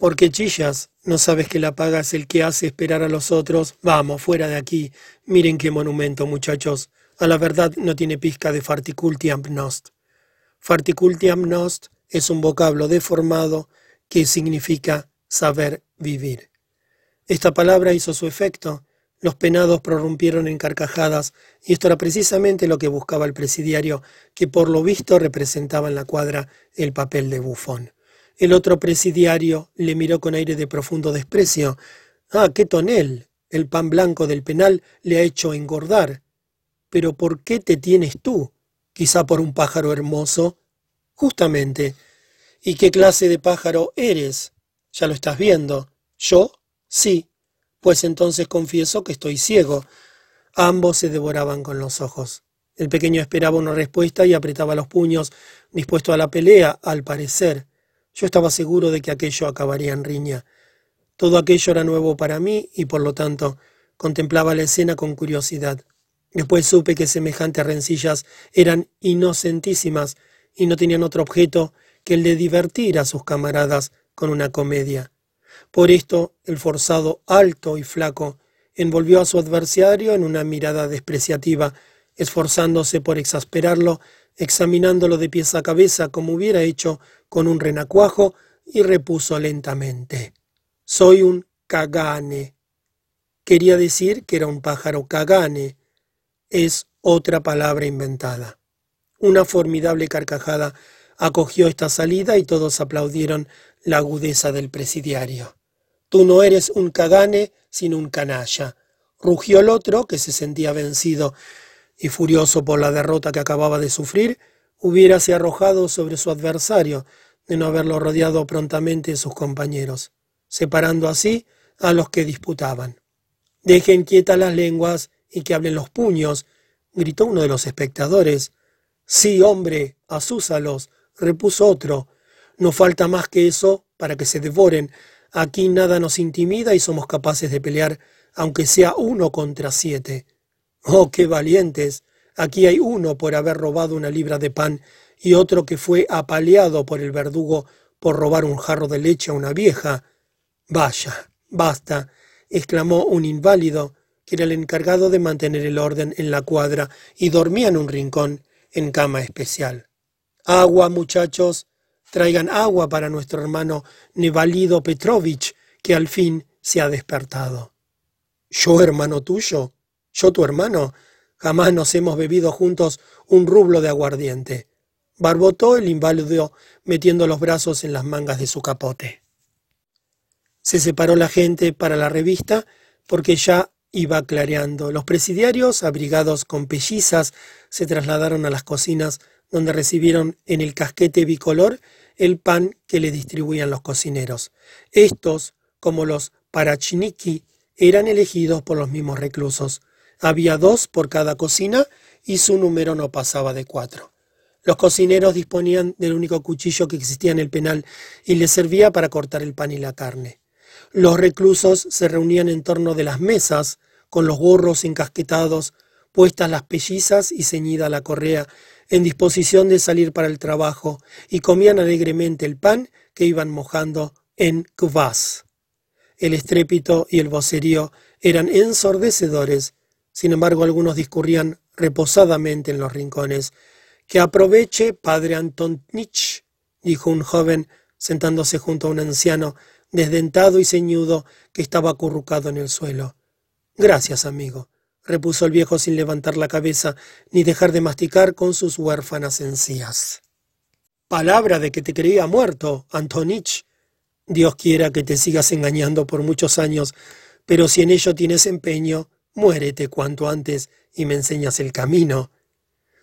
¿Por qué chillas? ¿No sabes que la paga es el que hace esperar a los otros? Vamos, fuera de aquí. Miren qué monumento, muchachos. A la verdad no tiene pizca de farticultiam nost. Farticultiam nost es un vocablo deformado que significa saber vivir. Esta palabra hizo su efecto. Los penados prorrumpieron en carcajadas, y esto era precisamente lo que buscaba el presidiario, que por lo visto representaba en la cuadra el papel de bufón. El otro presidiario le miró con aire de profundo desprecio. Ah, qué tonel. El pan blanco del penal le ha hecho engordar. Pero ¿por qué te tienes tú? Quizá por un pájaro hermoso. Justamente. ¿Y qué clase de pájaro eres? Ya lo estás viendo. ¿Yo? Sí. Pues entonces confieso que estoy ciego. Ambos se devoraban con los ojos. El pequeño esperaba una respuesta y apretaba los puños, dispuesto a la pelea, al parecer. Yo estaba seguro de que aquello acabaría en riña. Todo aquello era nuevo para mí y por lo tanto contemplaba la escena con curiosidad. Después supe que semejantes rencillas eran inocentísimas y no tenían otro objeto que el de divertir a sus camaradas con una comedia. Por esto, el forzado alto y flaco envolvió a su adversario en una mirada despreciativa, esforzándose por exasperarlo, examinándolo de pies a cabeza como hubiera hecho con un renacuajo, y repuso lentamente Soy un cagane. Quería decir que era un pájaro cagane. Es otra palabra inventada. Una formidable carcajada acogió esta salida y todos aplaudieron la agudeza del presidiario. Tú no eres un cagane, sino un canalla. Rugió el otro, que se sentía vencido y furioso por la derrota que acababa de sufrir, hubiérase arrojado sobre su adversario de no haberlo rodeado prontamente sus compañeros, separando así a los que disputaban. Dejen quietas las lenguas y que hablen los puños, gritó uno de los espectadores. Sí, hombre, azúzalos, repuso otro. No falta más que eso para que se devoren. Aquí nada nos intimida y somos capaces de pelear, aunque sea uno contra siete. Oh, qué valientes. Aquí hay uno por haber robado una libra de pan y otro que fue apaleado por el verdugo por robar un jarro de leche a una vieja. Vaya, basta, exclamó un inválido, que era el encargado de mantener el orden en la cuadra y dormía en un rincón en cama especial. Agua, muchachos, traigan agua para nuestro hermano Nevalido Petrovich, que al fin se ha despertado. ¿Yo, hermano tuyo? ¿Yo, tu hermano? Jamás nos hemos bebido juntos un rublo de aguardiente. Barbotó el inválido metiendo los brazos en las mangas de su capote. Se separó la gente para la revista porque ya iba clareando. Los presidiarios, abrigados con pellizas, se trasladaron a las cocinas donde recibieron en el casquete bicolor el pan que le distribuían los cocineros. Estos, como los parachiniki, eran elegidos por los mismos reclusos. Había dos por cada cocina y su número no pasaba de cuatro. Los cocineros disponían del único cuchillo que existía en el penal y les servía para cortar el pan y la carne. Los reclusos se reunían en torno de las mesas, con los gorros encasquetados, puestas las pellizas y ceñida la correa, en disposición de salir para el trabajo, y comían alegremente el pan que iban mojando en kvass. El estrépito y el vocerío eran ensordecedores, sin embargo algunos discurrían reposadamente en los rincones. Que aproveche, padre Antonich, dijo un joven, sentándose junto a un anciano, desdentado y ceñudo, que estaba acurrucado en el suelo. Gracias, amigo repuso el viejo sin levantar la cabeza ni dejar de masticar con sus huérfanas encías. Palabra de que te creía muerto, Antonich. Dios quiera que te sigas engañando por muchos años, pero si en ello tienes empeño, muérete cuanto antes y me enseñas el camino.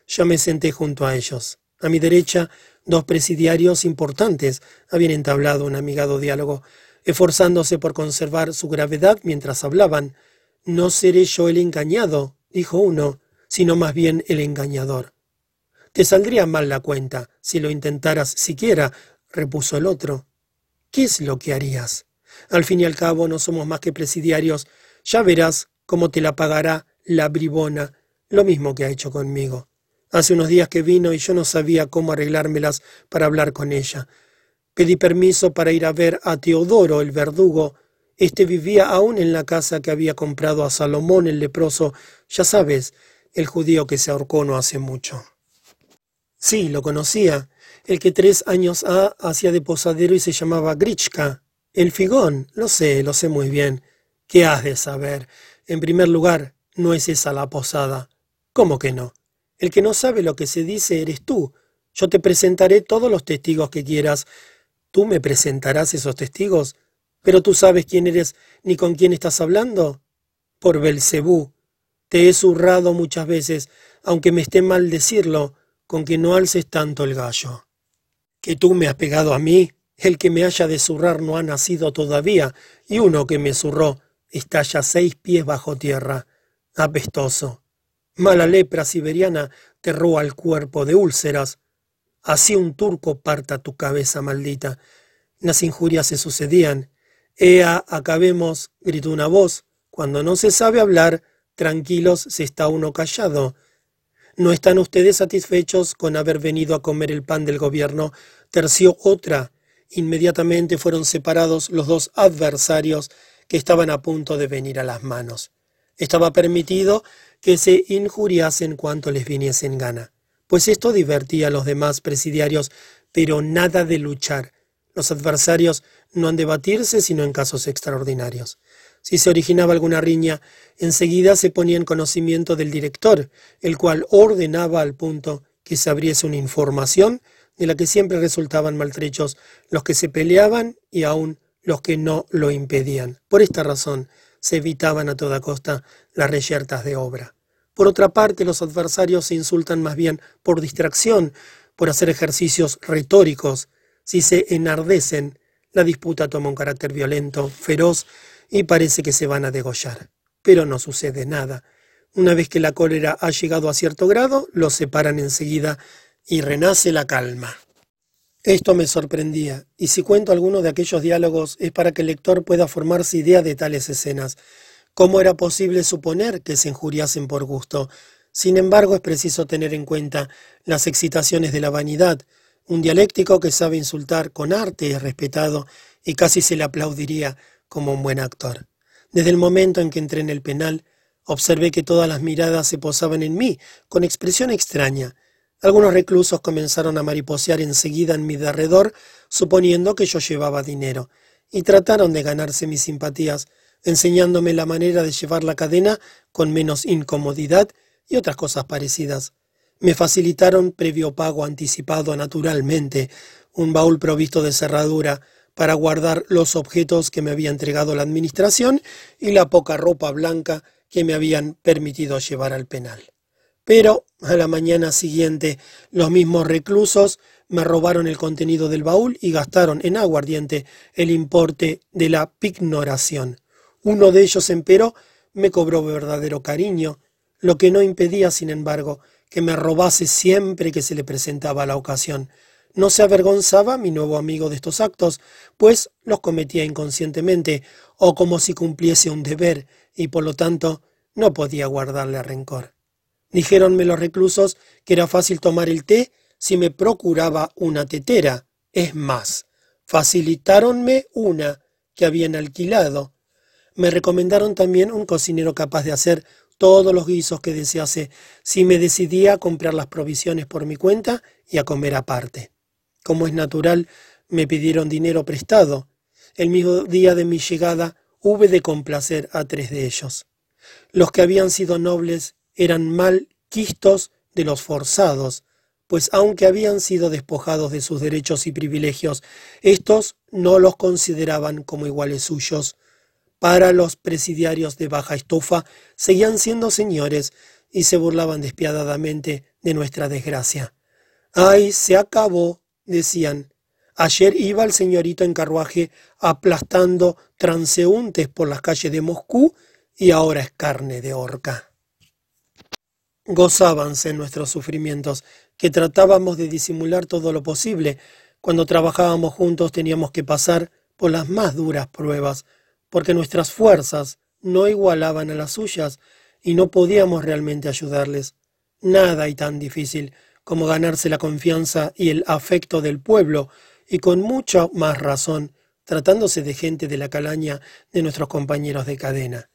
Yo me senté junto a ellos. A mi derecha, dos presidiarios importantes habían entablado un amigado diálogo, esforzándose por conservar su gravedad mientras hablaban. No seré yo el engañado, dijo uno, sino más bien el engañador. Te saldría mal la cuenta si lo intentaras siquiera, repuso el otro. ¿Qué es lo que harías? Al fin y al cabo no somos más que presidiarios. Ya verás cómo te la pagará la bribona, lo mismo que ha hecho conmigo. Hace unos días que vino y yo no sabía cómo arreglármelas para hablar con ella. Pedí permiso para ir a ver a Teodoro, el verdugo. Este vivía aún en la casa que había comprado a Salomón el leproso, ya sabes, el judío que se ahorcó no hace mucho. Sí, lo conocía, el que tres años ha hacía de posadero y se llamaba Grichka. El figón, lo sé, lo sé muy bien. ¿Qué has de saber? En primer lugar, no es esa la posada. ¿Cómo que no? El que no sabe lo que se dice eres tú. Yo te presentaré todos los testigos que quieras. ¿Tú me presentarás esos testigos? ¿Pero tú sabes quién eres ni con quién estás hablando? Por Belcebú. Te he zurrado muchas veces, aunque me esté mal decirlo, con que no alces tanto el gallo. Que tú me has pegado a mí, el que me haya de zurrar no ha nacido todavía, y uno que me zurró está ya seis pies bajo tierra. Apestoso. Mala lepra siberiana te roba el cuerpo de úlceras. Así un turco parta tu cabeza maldita. Las injurias se sucedían. Ea, acabemos, gritó una voz. Cuando no se sabe hablar, tranquilos se está uno callado. ¿No están ustedes satisfechos con haber venido a comer el pan del gobierno? Terció otra. Inmediatamente fueron separados los dos adversarios que estaban a punto de venir a las manos. Estaba permitido que se injuriasen cuanto les viniese en gana, pues esto divertía a los demás presidiarios, pero nada de luchar. Los adversarios no han de batirse sino en casos extraordinarios. Si se originaba alguna riña, enseguida se ponía en conocimiento del director, el cual ordenaba al punto que se abriese una información de la que siempre resultaban maltrechos los que se peleaban y aún los que no lo impedían. Por esta razón se evitaban a toda costa las reyertas de obra. Por otra parte, los adversarios se insultan más bien por distracción, por hacer ejercicios retóricos. Si se enardecen, la disputa toma un carácter violento, feroz, y parece que se van a degollar. Pero no sucede nada. Una vez que la cólera ha llegado a cierto grado, los separan enseguida y renace la calma. Esto me sorprendía, y si cuento alguno de aquellos diálogos es para que el lector pueda formarse idea de tales escenas. ¿Cómo era posible suponer que se injuriasen por gusto? Sin embargo, es preciso tener en cuenta las excitaciones de la vanidad. Un dialéctico que sabe insultar con arte es respetado y casi se le aplaudiría como un buen actor. Desde el momento en que entré en el penal, observé que todas las miradas se posaban en mí, con expresión extraña. Algunos reclusos comenzaron a mariposear enseguida en mi derredor, suponiendo que yo llevaba dinero, y trataron de ganarse mis simpatías, enseñándome la manera de llevar la cadena con menos incomodidad y otras cosas parecidas. Me facilitaron previo pago anticipado naturalmente, un baúl provisto de cerradura para guardar los objetos que me había entregado la administración y la poca ropa blanca que me habían permitido llevar al penal. Pero a la mañana siguiente los mismos reclusos me robaron el contenido del baúl y gastaron en aguardiente el importe de la pignoración. Uno de ellos, empero, me cobró verdadero cariño, lo que no impedía, sin embargo, que me robase siempre que se le presentaba la ocasión. No se avergonzaba mi nuevo amigo de estos actos, pues los cometía inconscientemente o como si cumpliese un deber, y por lo tanto no podía guardarle rencor. Dijéronme los reclusos que era fácil tomar el té si me procuraba una tetera. Es más, facilitáronme una que habían alquilado. Me recomendaron también un cocinero capaz de hacer todos los guisos que desease si me decidía a comprar las provisiones por mi cuenta y a comer aparte. Como es natural, me pidieron dinero prestado. El mismo día de mi llegada hube de complacer a tres de ellos. Los que habían sido nobles eran mal quistos de los forzados, pues aunque habían sido despojados de sus derechos y privilegios, estos no los consideraban como iguales suyos. Para los presidiarios de baja estofa seguían siendo señores y se burlaban despiadadamente de nuestra desgracia. ¡Ay, se acabó! decían. Ayer iba el señorito en carruaje aplastando transeúntes por las calles de Moscú y ahora es carne de horca. Gozábanse nuestros sufrimientos, que tratábamos de disimular todo lo posible. Cuando trabajábamos juntos teníamos que pasar por las más duras pruebas, porque nuestras fuerzas no igualaban a las suyas y no podíamos realmente ayudarles. Nada hay tan difícil como ganarse la confianza y el afecto del pueblo, y con mucha más razón, tratándose de gente de la calaña de nuestros compañeros de cadena.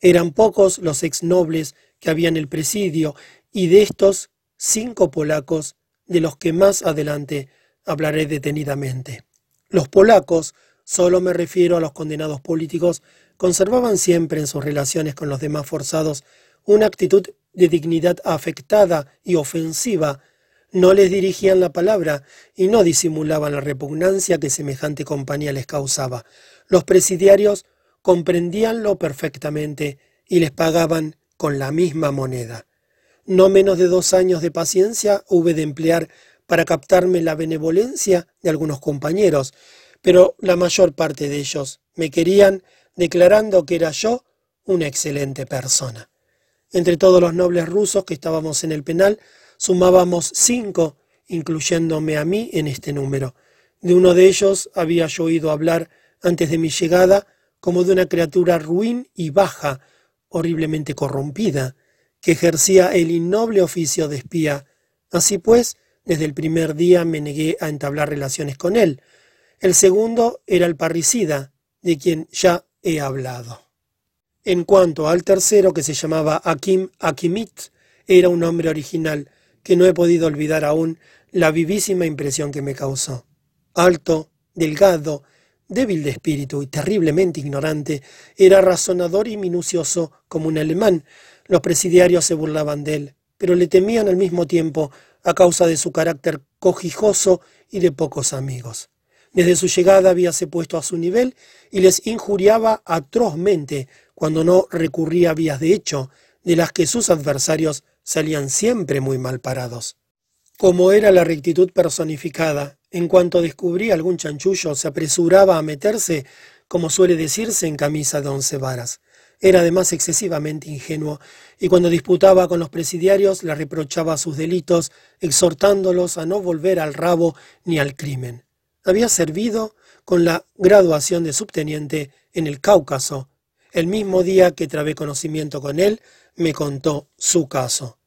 Eran pocos los ex nobles que había en el presidio, y de estos cinco polacos, de los que más adelante hablaré detenidamente. Los polacos, solo me refiero a los condenados políticos, conservaban siempre en sus relaciones con los demás forzados una actitud de dignidad afectada y ofensiva, no les dirigían la palabra y no disimulaban la repugnancia que semejante compañía les causaba. Los presidiarios comprendíanlo perfectamente y les pagaban con la misma moneda. No menos de dos años de paciencia hube de emplear para captarme la benevolencia de algunos compañeros, pero la mayor parte de ellos me querían declarando que era yo una excelente persona. Entre todos los nobles rusos que estábamos en el penal, sumábamos cinco, incluyéndome a mí en este número. De uno de ellos había yo oído hablar antes de mi llegada como de una criatura ruin y baja, horriblemente corrompida, que ejercía el innoble oficio de espía. Así pues, desde el primer día me negué a entablar relaciones con él. El segundo era el parricida, de quien ya he hablado. En cuanto al tercero, que se llamaba Akim Akimit, era un hombre original, que no he podido olvidar aún la vivísima impresión que me causó. Alto, delgado, débil de espíritu y terriblemente ignorante, era razonador y minucioso como un alemán. Los presidiarios se burlaban de él, pero le temían al mismo tiempo a causa de su carácter cojijoso y de pocos amigos. Desde su llegada habíase puesto a su nivel y les injuriaba atrozmente cuando no recurría a vías de hecho, de las que sus adversarios salían siempre muy mal parados. Como era la rectitud personificada, en cuanto descubría algún chanchullo, se apresuraba a meterse, como suele decirse, en camisa de once varas. Era además excesivamente ingenuo, y cuando disputaba con los presidiarios le reprochaba sus delitos, exhortándolos a no volver al rabo ni al crimen. Había servido con la graduación de subteniente en el Cáucaso. El mismo día que trabé conocimiento con él, me contó su caso.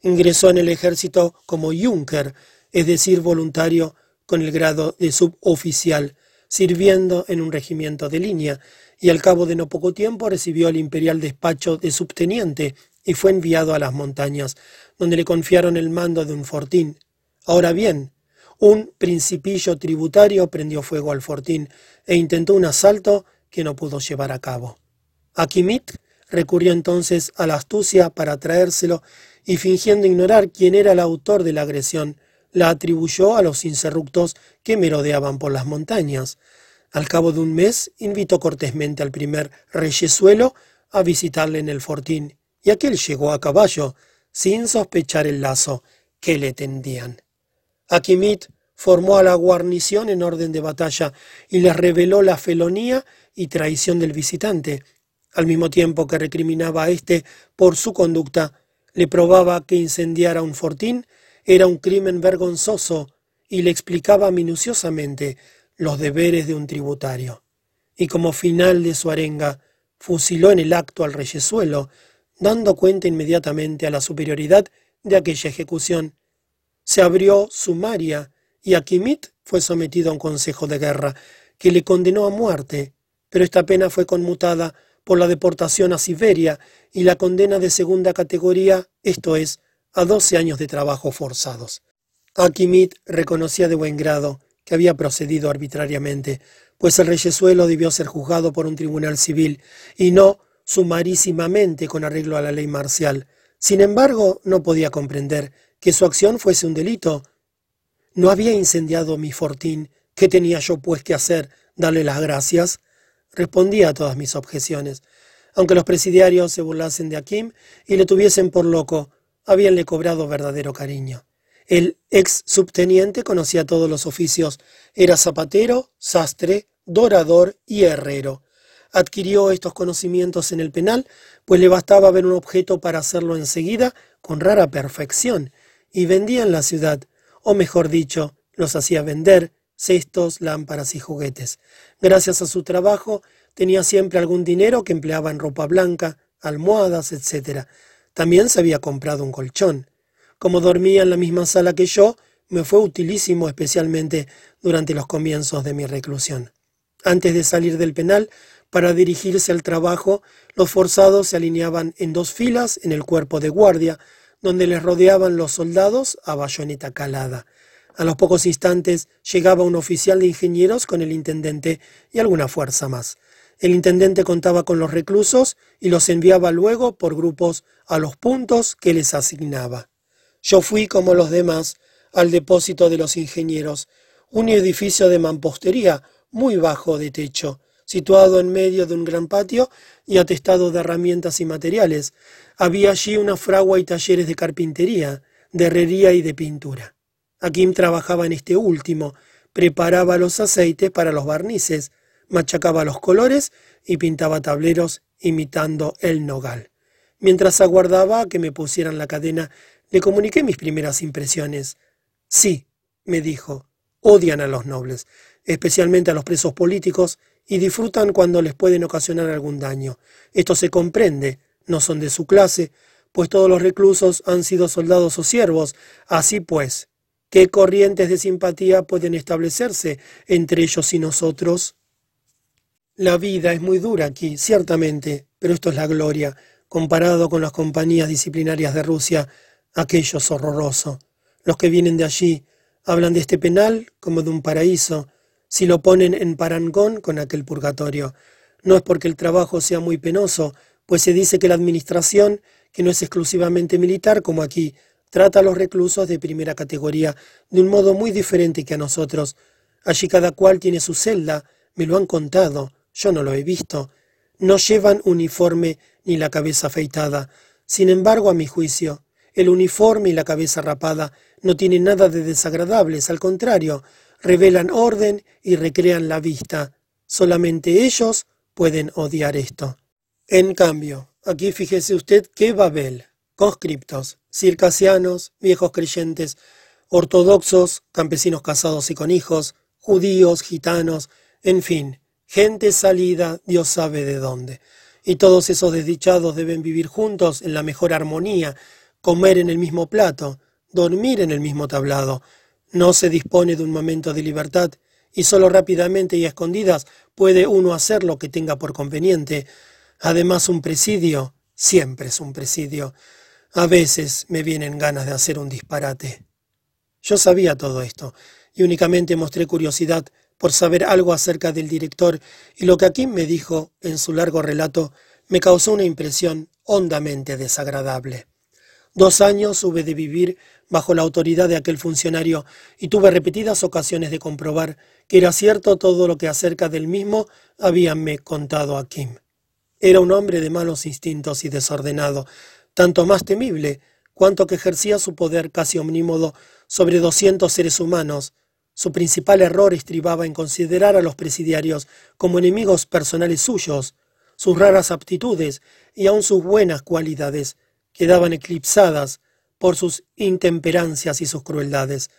Ingresó en el ejército como Junker, es decir, voluntario con el grado de suboficial, sirviendo en un regimiento de línea, y al cabo de no poco tiempo recibió el imperial despacho de subteniente y fue enviado a las montañas, donde le confiaron el mando de un fortín. Ahora bien, un principillo tributario prendió fuego al fortín e intentó un asalto que no pudo llevar a cabo. Akimit recurrió entonces a la astucia para traérselo y fingiendo ignorar quién era el autor de la agresión, la atribuyó a los incerructos que merodeaban por las montañas. Al cabo de un mes invitó cortésmente al primer reyesuelo a visitarle en el fortín, y aquel llegó a caballo, sin sospechar el lazo que le tendían. Akimit formó a la guarnición en orden de batalla y les reveló la felonía y traición del visitante. Al mismo tiempo que recriminaba a éste por su conducta, le probaba que incendiara un fortín era un crimen vergonzoso y le explicaba minuciosamente los deberes de un tributario. Y como final de su arenga, fusiló en el acto al reyesuelo, dando cuenta inmediatamente a la superioridad de aquella ejecución. Se abrió sumaria y Akimit fue sometido a un consejo de guerra que le condenó a muerte, pero esta pena fue conmutada por la deportación a Siberia y la condena de segunda categoría, esto es, a doce años de trabajo forzados. Akimit reconocía de buen grado que había procedido arbitrariamente, pues el reyesuelo debió ser juzgado por un tribunal civil y no sumarísimamente con arreglo a la ley marcial. Sin embargo, no podía comprender que su acción fuese un delito. No había incendiado mi fortín. ¿Qué tenía yo pues que hacer? ¿Darle las gracias? Respondía a todas mis objeciones. Aunque los presidiarios se burlasen de Akim y le tuviesen por loco, habíanle cobrado verdadero cariño. El ex subteniente conocía todos los oficios. Era zapatero, sastre, dorador y herrero. Adquirió estos conocimientos en el penal, pues le bastaba ver un objeto para hacerlo enseguida con rara perfección, y vendía en la ciudad, o mejor dicho, los hacía vender, cestos, lámparas y juguetes. Gracias a su trabajo, tenía siempre algún dinero que empleaba en ropa blanca, almohadas, etc. También se había comprado un colchón. Como dormía en la misma sala que yo, me fue utilísimo especialmente durante los comienzos de mi reclusión. Antes de salir del penal, para dirigirse al trabajo, los forzados se alineaban en dos filas en el cuerpo de guardia, donde les rodeaban los soldados a bayoneta calada. A los pocos instantes llegaba un oficial de ingenieros con el intendente y alguna fuerza más. El intendente contaba con los reclusos y los enviaba luego por grupos a los puntos que les asignaba. Yo fui, como los demás, al depósito de los ingenieros, un edificio de mampostería muy bajo de techo, situado en medio de un gran patio y atestado de herramientas y materiales. Había allí una fragua y talleres de carpintería, de herrería y de pintura. Akim trabajaba en este último, preparaba los aceites para los barnices, machacaba los colores y pintaba tableros imitando el nogal. Mientras aguardaba que me pusieran la cadena, le comuniqué mis primeras impresiones. Sí, me dijo, odian a los nobles, especialmente a los presos políticos, y disfrutan cuando les pueden ocasionar algún daño. Esto se comprende, no son de su clase, pues todos los reclusos han sido soldados o siervos. Así pues, ¿qué corrientes de simpatía pueden establecerse entre ellos y nosotros? La vida es muy dura aquí, ciertamente, pero esto es la gloria. Comparado con las compañías disciplinarias de Rusia, aquello es horroroso. Los que vienen de allí hablan de este penal como de un paraíso, si lo ponen en parangón con aquel purgatorio. No es porque el trabajo sea muy penoso, pues se dice que la administración, que no es exclusivamente militar como aquí, trata a los reclusos de primera categoría de un modo muy diferente que a nosotros. Allí cada cual tiene su celda, me lo han contado, yo no lo he visto. No llevan uniforme ni la cabeza afeitada. Sin embargo, a mi juicio, el uniforme y la cabeza rapada no tienen nada de desagradables, al contrario, revelan orden y recrean la vista. Solamente ellos pueden odiar esto. En cambio, aquí fíjese usted que Babel, conscriptos, circasianos, viejos creyentes, ortodoxos, campesinos casados y con hijos, judíos, gitanos, en fin, gente salida, Dios sabe de dónde. Y todos esos desdichados deben vivir juntos en la mejor armonía, comer en el mismo plato, dormir en el mismo tablado. No se dispone de un momento de libertad, y solo rápidamente y a escondidas puede uno hacer lo que tenga por conveniente. Además, un presidio siempre es un presidio. A veces me vienen ganas de hacer un disparate. Yo sabía todo esto, y únicamente mostré curiosidad por saber algo acerca del director, y lo que aquí me dijo en su largo relato me causó una impresión hondamente desagradable. Dos años hube de vivir bajo la autoridad de aquel funcionario y tuve repetidas ocasiones de comprobar que era cierto todo lo que acerca del mismo habíanme contado a Kim. Era un hombre de malos instintos y desordenado, tanto más temible cuanto que ejercía su poder casi omnímodo sobre doscientos seres humanos, su principal error estribaba en considerar a los presidiarios como enemigos personales suyos. Sus raras aptitudes y aun sus buenas cualidades quedaban eclipsadas por sus intemperancias y sus crueldades.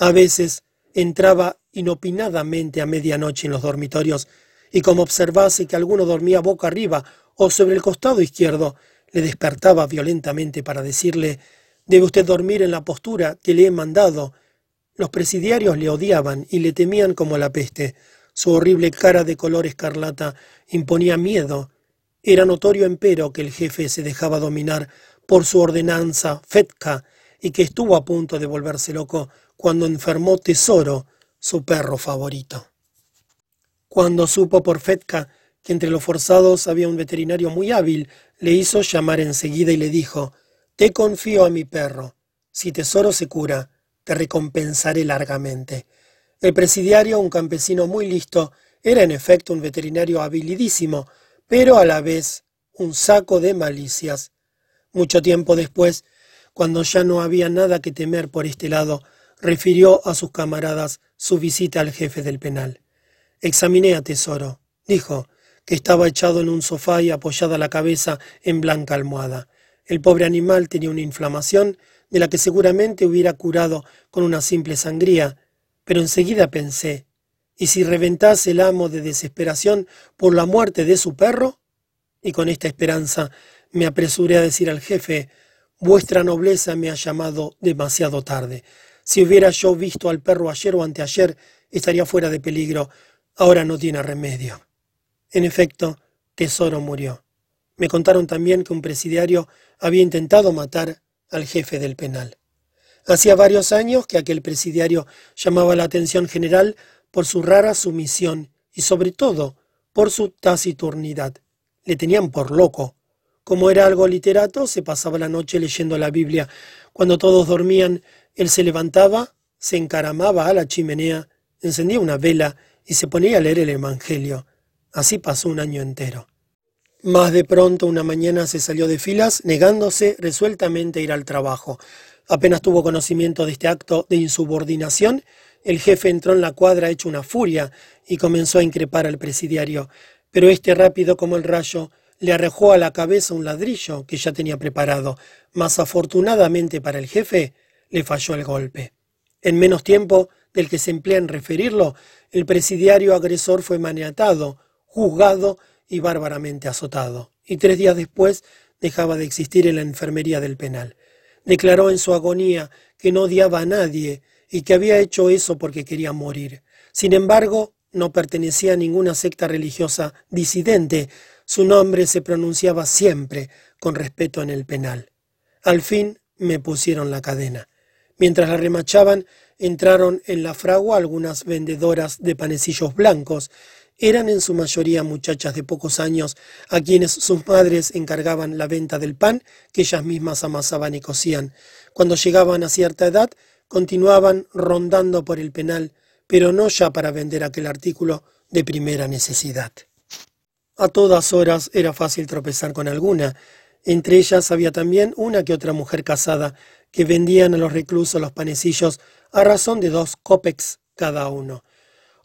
A veces entraba inopinadamente a medianoche en los dormitorios y como observase que alguno dormía boca arriba o sobre el costado izquierdo, le despertaba violentamente para decirle Debe usted dormir en la postura que le he mandado los presidiarios le odiaban y le temían como la peste. Su horrible cara de color escarlata imponía miedo. Era notorio empero que el jefe se dejaba dominar por su ordenanza Fetka y que estuvo a punto de volverse loco cuando enfermó Tesoro, su perro favorito. Cuando supo por Fetka que entre los forzados había un veterinario muy hábil, le hizo llamar enseguida y le dijo Te confío a mi perro. Si Tesoro se cura, te recompensaré largamente. El presidiario, un campesino muy listo, era en efecto un veterinario habilidísimo, pero a la vez un saco de malicias. Mucho tiempo después, cuando ya no había nada que temer por este lado, refirió a sus camaradas su visita al jefe del penal. Examiné a Tesoro, dijo, que estaba echado en un sofá y apoyada la cabeza en blanca almohada. El pobre animal tenía una inflamación de la que seguramente hubiera curado con una simple sangría, pero enseguida pensé, ¿y si reventase el amo de desesperación por la muerte de su perro? Y con esta esperanza me apresuré a decir al jefe, vuestra nobleza me ha llamado demasiado tarde. Si hubiera yo visto al perro ayer o anteayer, estaría fuera de peligro. Ahora no tiene remedio. En efecto, Tesoro murió. Me contaron también que un presidiario había intentado matar al jefe del penal. Hacía varios años que aquel presidiario llamaba la atención general por su rara sumisión y sobre todo por su taciturnidad. Le tenían por loco. Como era algo literato, se pasaba la noche leyendo la Biblia. Cuando todos dormían, él se levantaba, se encaramaba a la chimenea, encendía una vela y se ponía a leer el Evangelio. Así pasó un año entero. Más de pronto una mañana se salió de filas, negándose resueltamente a ir al trabajo. Apenas tuvo conocimiento de este acto de insubordinación, el jefe entró en la cuadra hecho una furia y comenzó a increpar al presidiario, pero este rápido como el rayo le arrojó a la cabeza un ladrillo que ya tenía preparado, mas afortunadamente para el jefe le falló el golpe. En menos tiempo del que se emplea en referirlo, el presidiario agresor fue maniatado, juzgado y bárbaramente azotado, y tres días después dejaba de existir en la enfermería del penal. Declaró en su agonía que no odiaba a nadie y que había hecho eso porque quería morir. Sin embargo, no pertenecía a ninguna secta religiosa disidente. Su nombre se pronunciaba siempre con respeto en el penal. Al fin me pusieron la cadena. Mientras la remachaban, entraron en la fragua algunas vendedoras de panecillos blancos eran en su mayoría muchachas de pocos años a quienes sus madres encargaban la venta del pan que ellas mismas amasaban y cocían. Cuando llegaban a cierta edad, continuaban rondando por el penal, pero no ya para vender aquel artículo de primera necesidad. A todas horas era fácil tropezar con alguna. Entre ellas había también una que otra mujer casada que vendían a los reclusos los panecillos a razón de dos copex cada uno.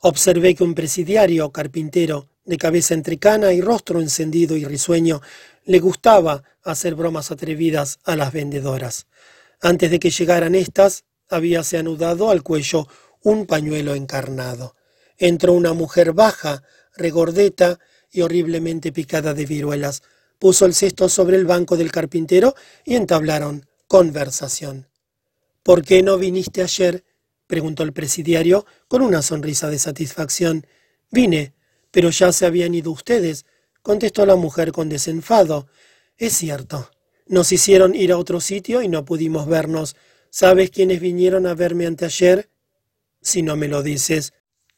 Observé que un presidiario carpintero, de cabeza entrecana y rostro encendido y risueño, le gustaba hacer bromas atrevidas a las vendedoras. Antes de que llegaran éstas, habíase anudado al cuello un pañuelo encarnado. Entró una mujer baja, regordeta y horriblemente picada de viruelas. Puso el cesto sobre el banco del carpintero y entablaron conversación. ¿Por qué no viniste ayer? Preguntó el presidiario con una sonrisa de satisfacción. Vine, pero ya se habían ido ustedes, contestó la mujer con desenfado. Es cierto. Nos hicieron ir a otro sitio y no pudimos vernos. ¿Sabes quiénes vinieron a verme anteayer? Si no me lo dices.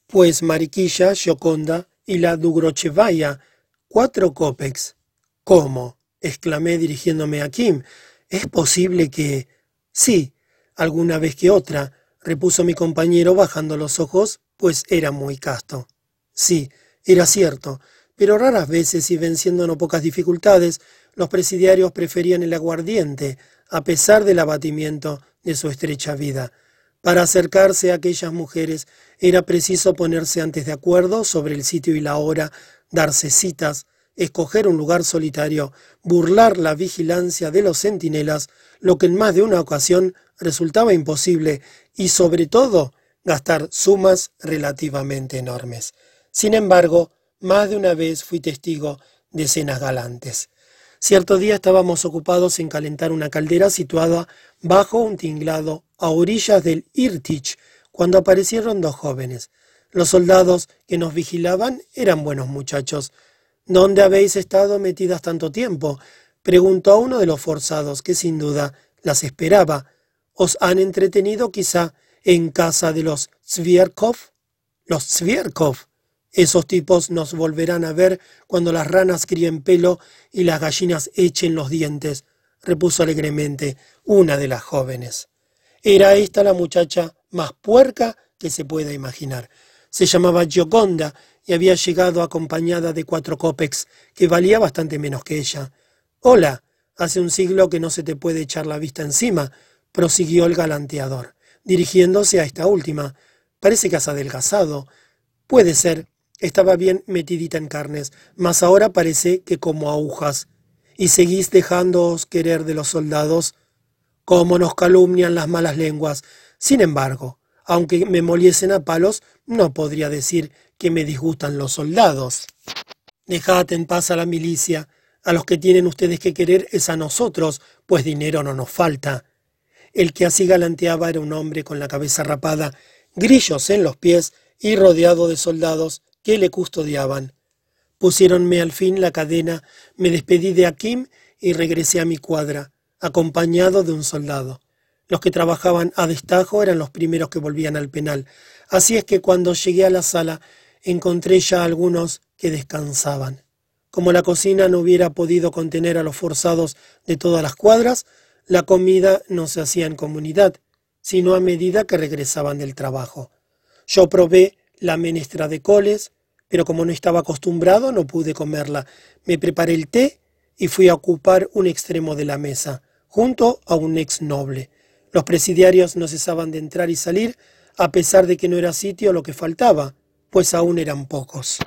Pues Mariquilla, Gioconda y la Dugrochevaya. Cuatro copex. ¿Cómo? exclamé dirigiéndome a Kim. ¿Es posible que... Sí, alguna vez que otra repuso mi compañero bajando los ojos, pues era muy casto. Sí, era cierto, pero raras veces y venciendo no pocas dificultades, los presidiarios preferían el aguardiente, a pesar del abatimiento de su estrecha vida. Para acercarse a aquellas mujeres era preciso ponerse antes de acuerdo sobre el sitio y la hora, darse citas, escoger un lugar solitario, burlar la vigilancia de los centinelas, lo que en más de una ocasión resultaba imposible y sobre todo gastar sumas relativamente enormes. Sin embargo, más de una vez fui testigo de escenas galantes. Cierto día estábamos ocupados en calentar una caldera situada bajo un tinglado a orillas del Irtich cuando aparecieron dos jóvenes. Los soldados que nos vigilaban eran buenos muchachos. ¿Dónde habéis estado metidas tanto tiempo? preguntó a uno de los forzados, que sin duda las esperaba, os han entretenido quizá en casa de los Zvierkov? Los Zvierkov. Esos tipos nos volverán a ver cuando las ranas críen pelo y las gallinas echen los dientes, repuso alegremente una de las jóvenes. Era esta la muchacha más puerca que se pueda imaginar. Se llamaba Gioconda y había llegado acompañada de cuatro copex, que valía bastante menos que ella. Hola, hace un siglo que no se te puede echar la vista encima, prosiguió el galanteador, dirigiéndose a esta última. Parece que has adelgazado. Puede ser. Estaba bien metidita en carnes, mas ahora parece que como agujas. ¿Y seguís dejándoos querer de los soldados? Cómo nos calumnian las malas lenguas. Sin embargo, aunque me moliesen a palos, no podría decir que me disgustan los soldados. Dejad en paz a la milicia. A los que tienen ustedes que querer es a nosotros, pues dinero no nos falta. El que así galanteaba era un hombre con la cabeza rapada, grillos en los pies y rodeado de soldados que le custodiaban. Pusiéronme al fin la cadena, me despedí de Akim y regresé a mi cuadra, acompañado de un soldado. Los que trabajaban a destajo eran los primeros que volvían al penal, así es que cuando llegué a la sala encontré ya algunos que descansaban. Como la cocina no hubiera podido contener a los forzados de todas las cuadras, la comida no se hacía en comunidad, sino a medida que regresaban del trabajo. Yo probé la menestra de coles, pero como no estaba acostumbrado no pude comerla. Me preparé el té y fui a ocupar un extremo de la mesa, junto a un ex noble. Los presidiarios no cesaban de entrar y salir, a pesar de que no era sitio lo que faltaba, pues aún eran pocos.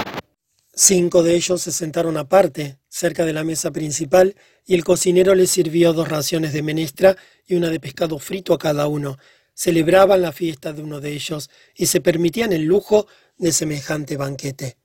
Cinco de ellos se sentaron aparte, cerca de la mesa principal, y el cocinero les sirvió dos raciones de menestra y una de pescado frito a cada uno. Celebraban la fiesta de uno de ellos y se permitían el lujo de semejante banquete.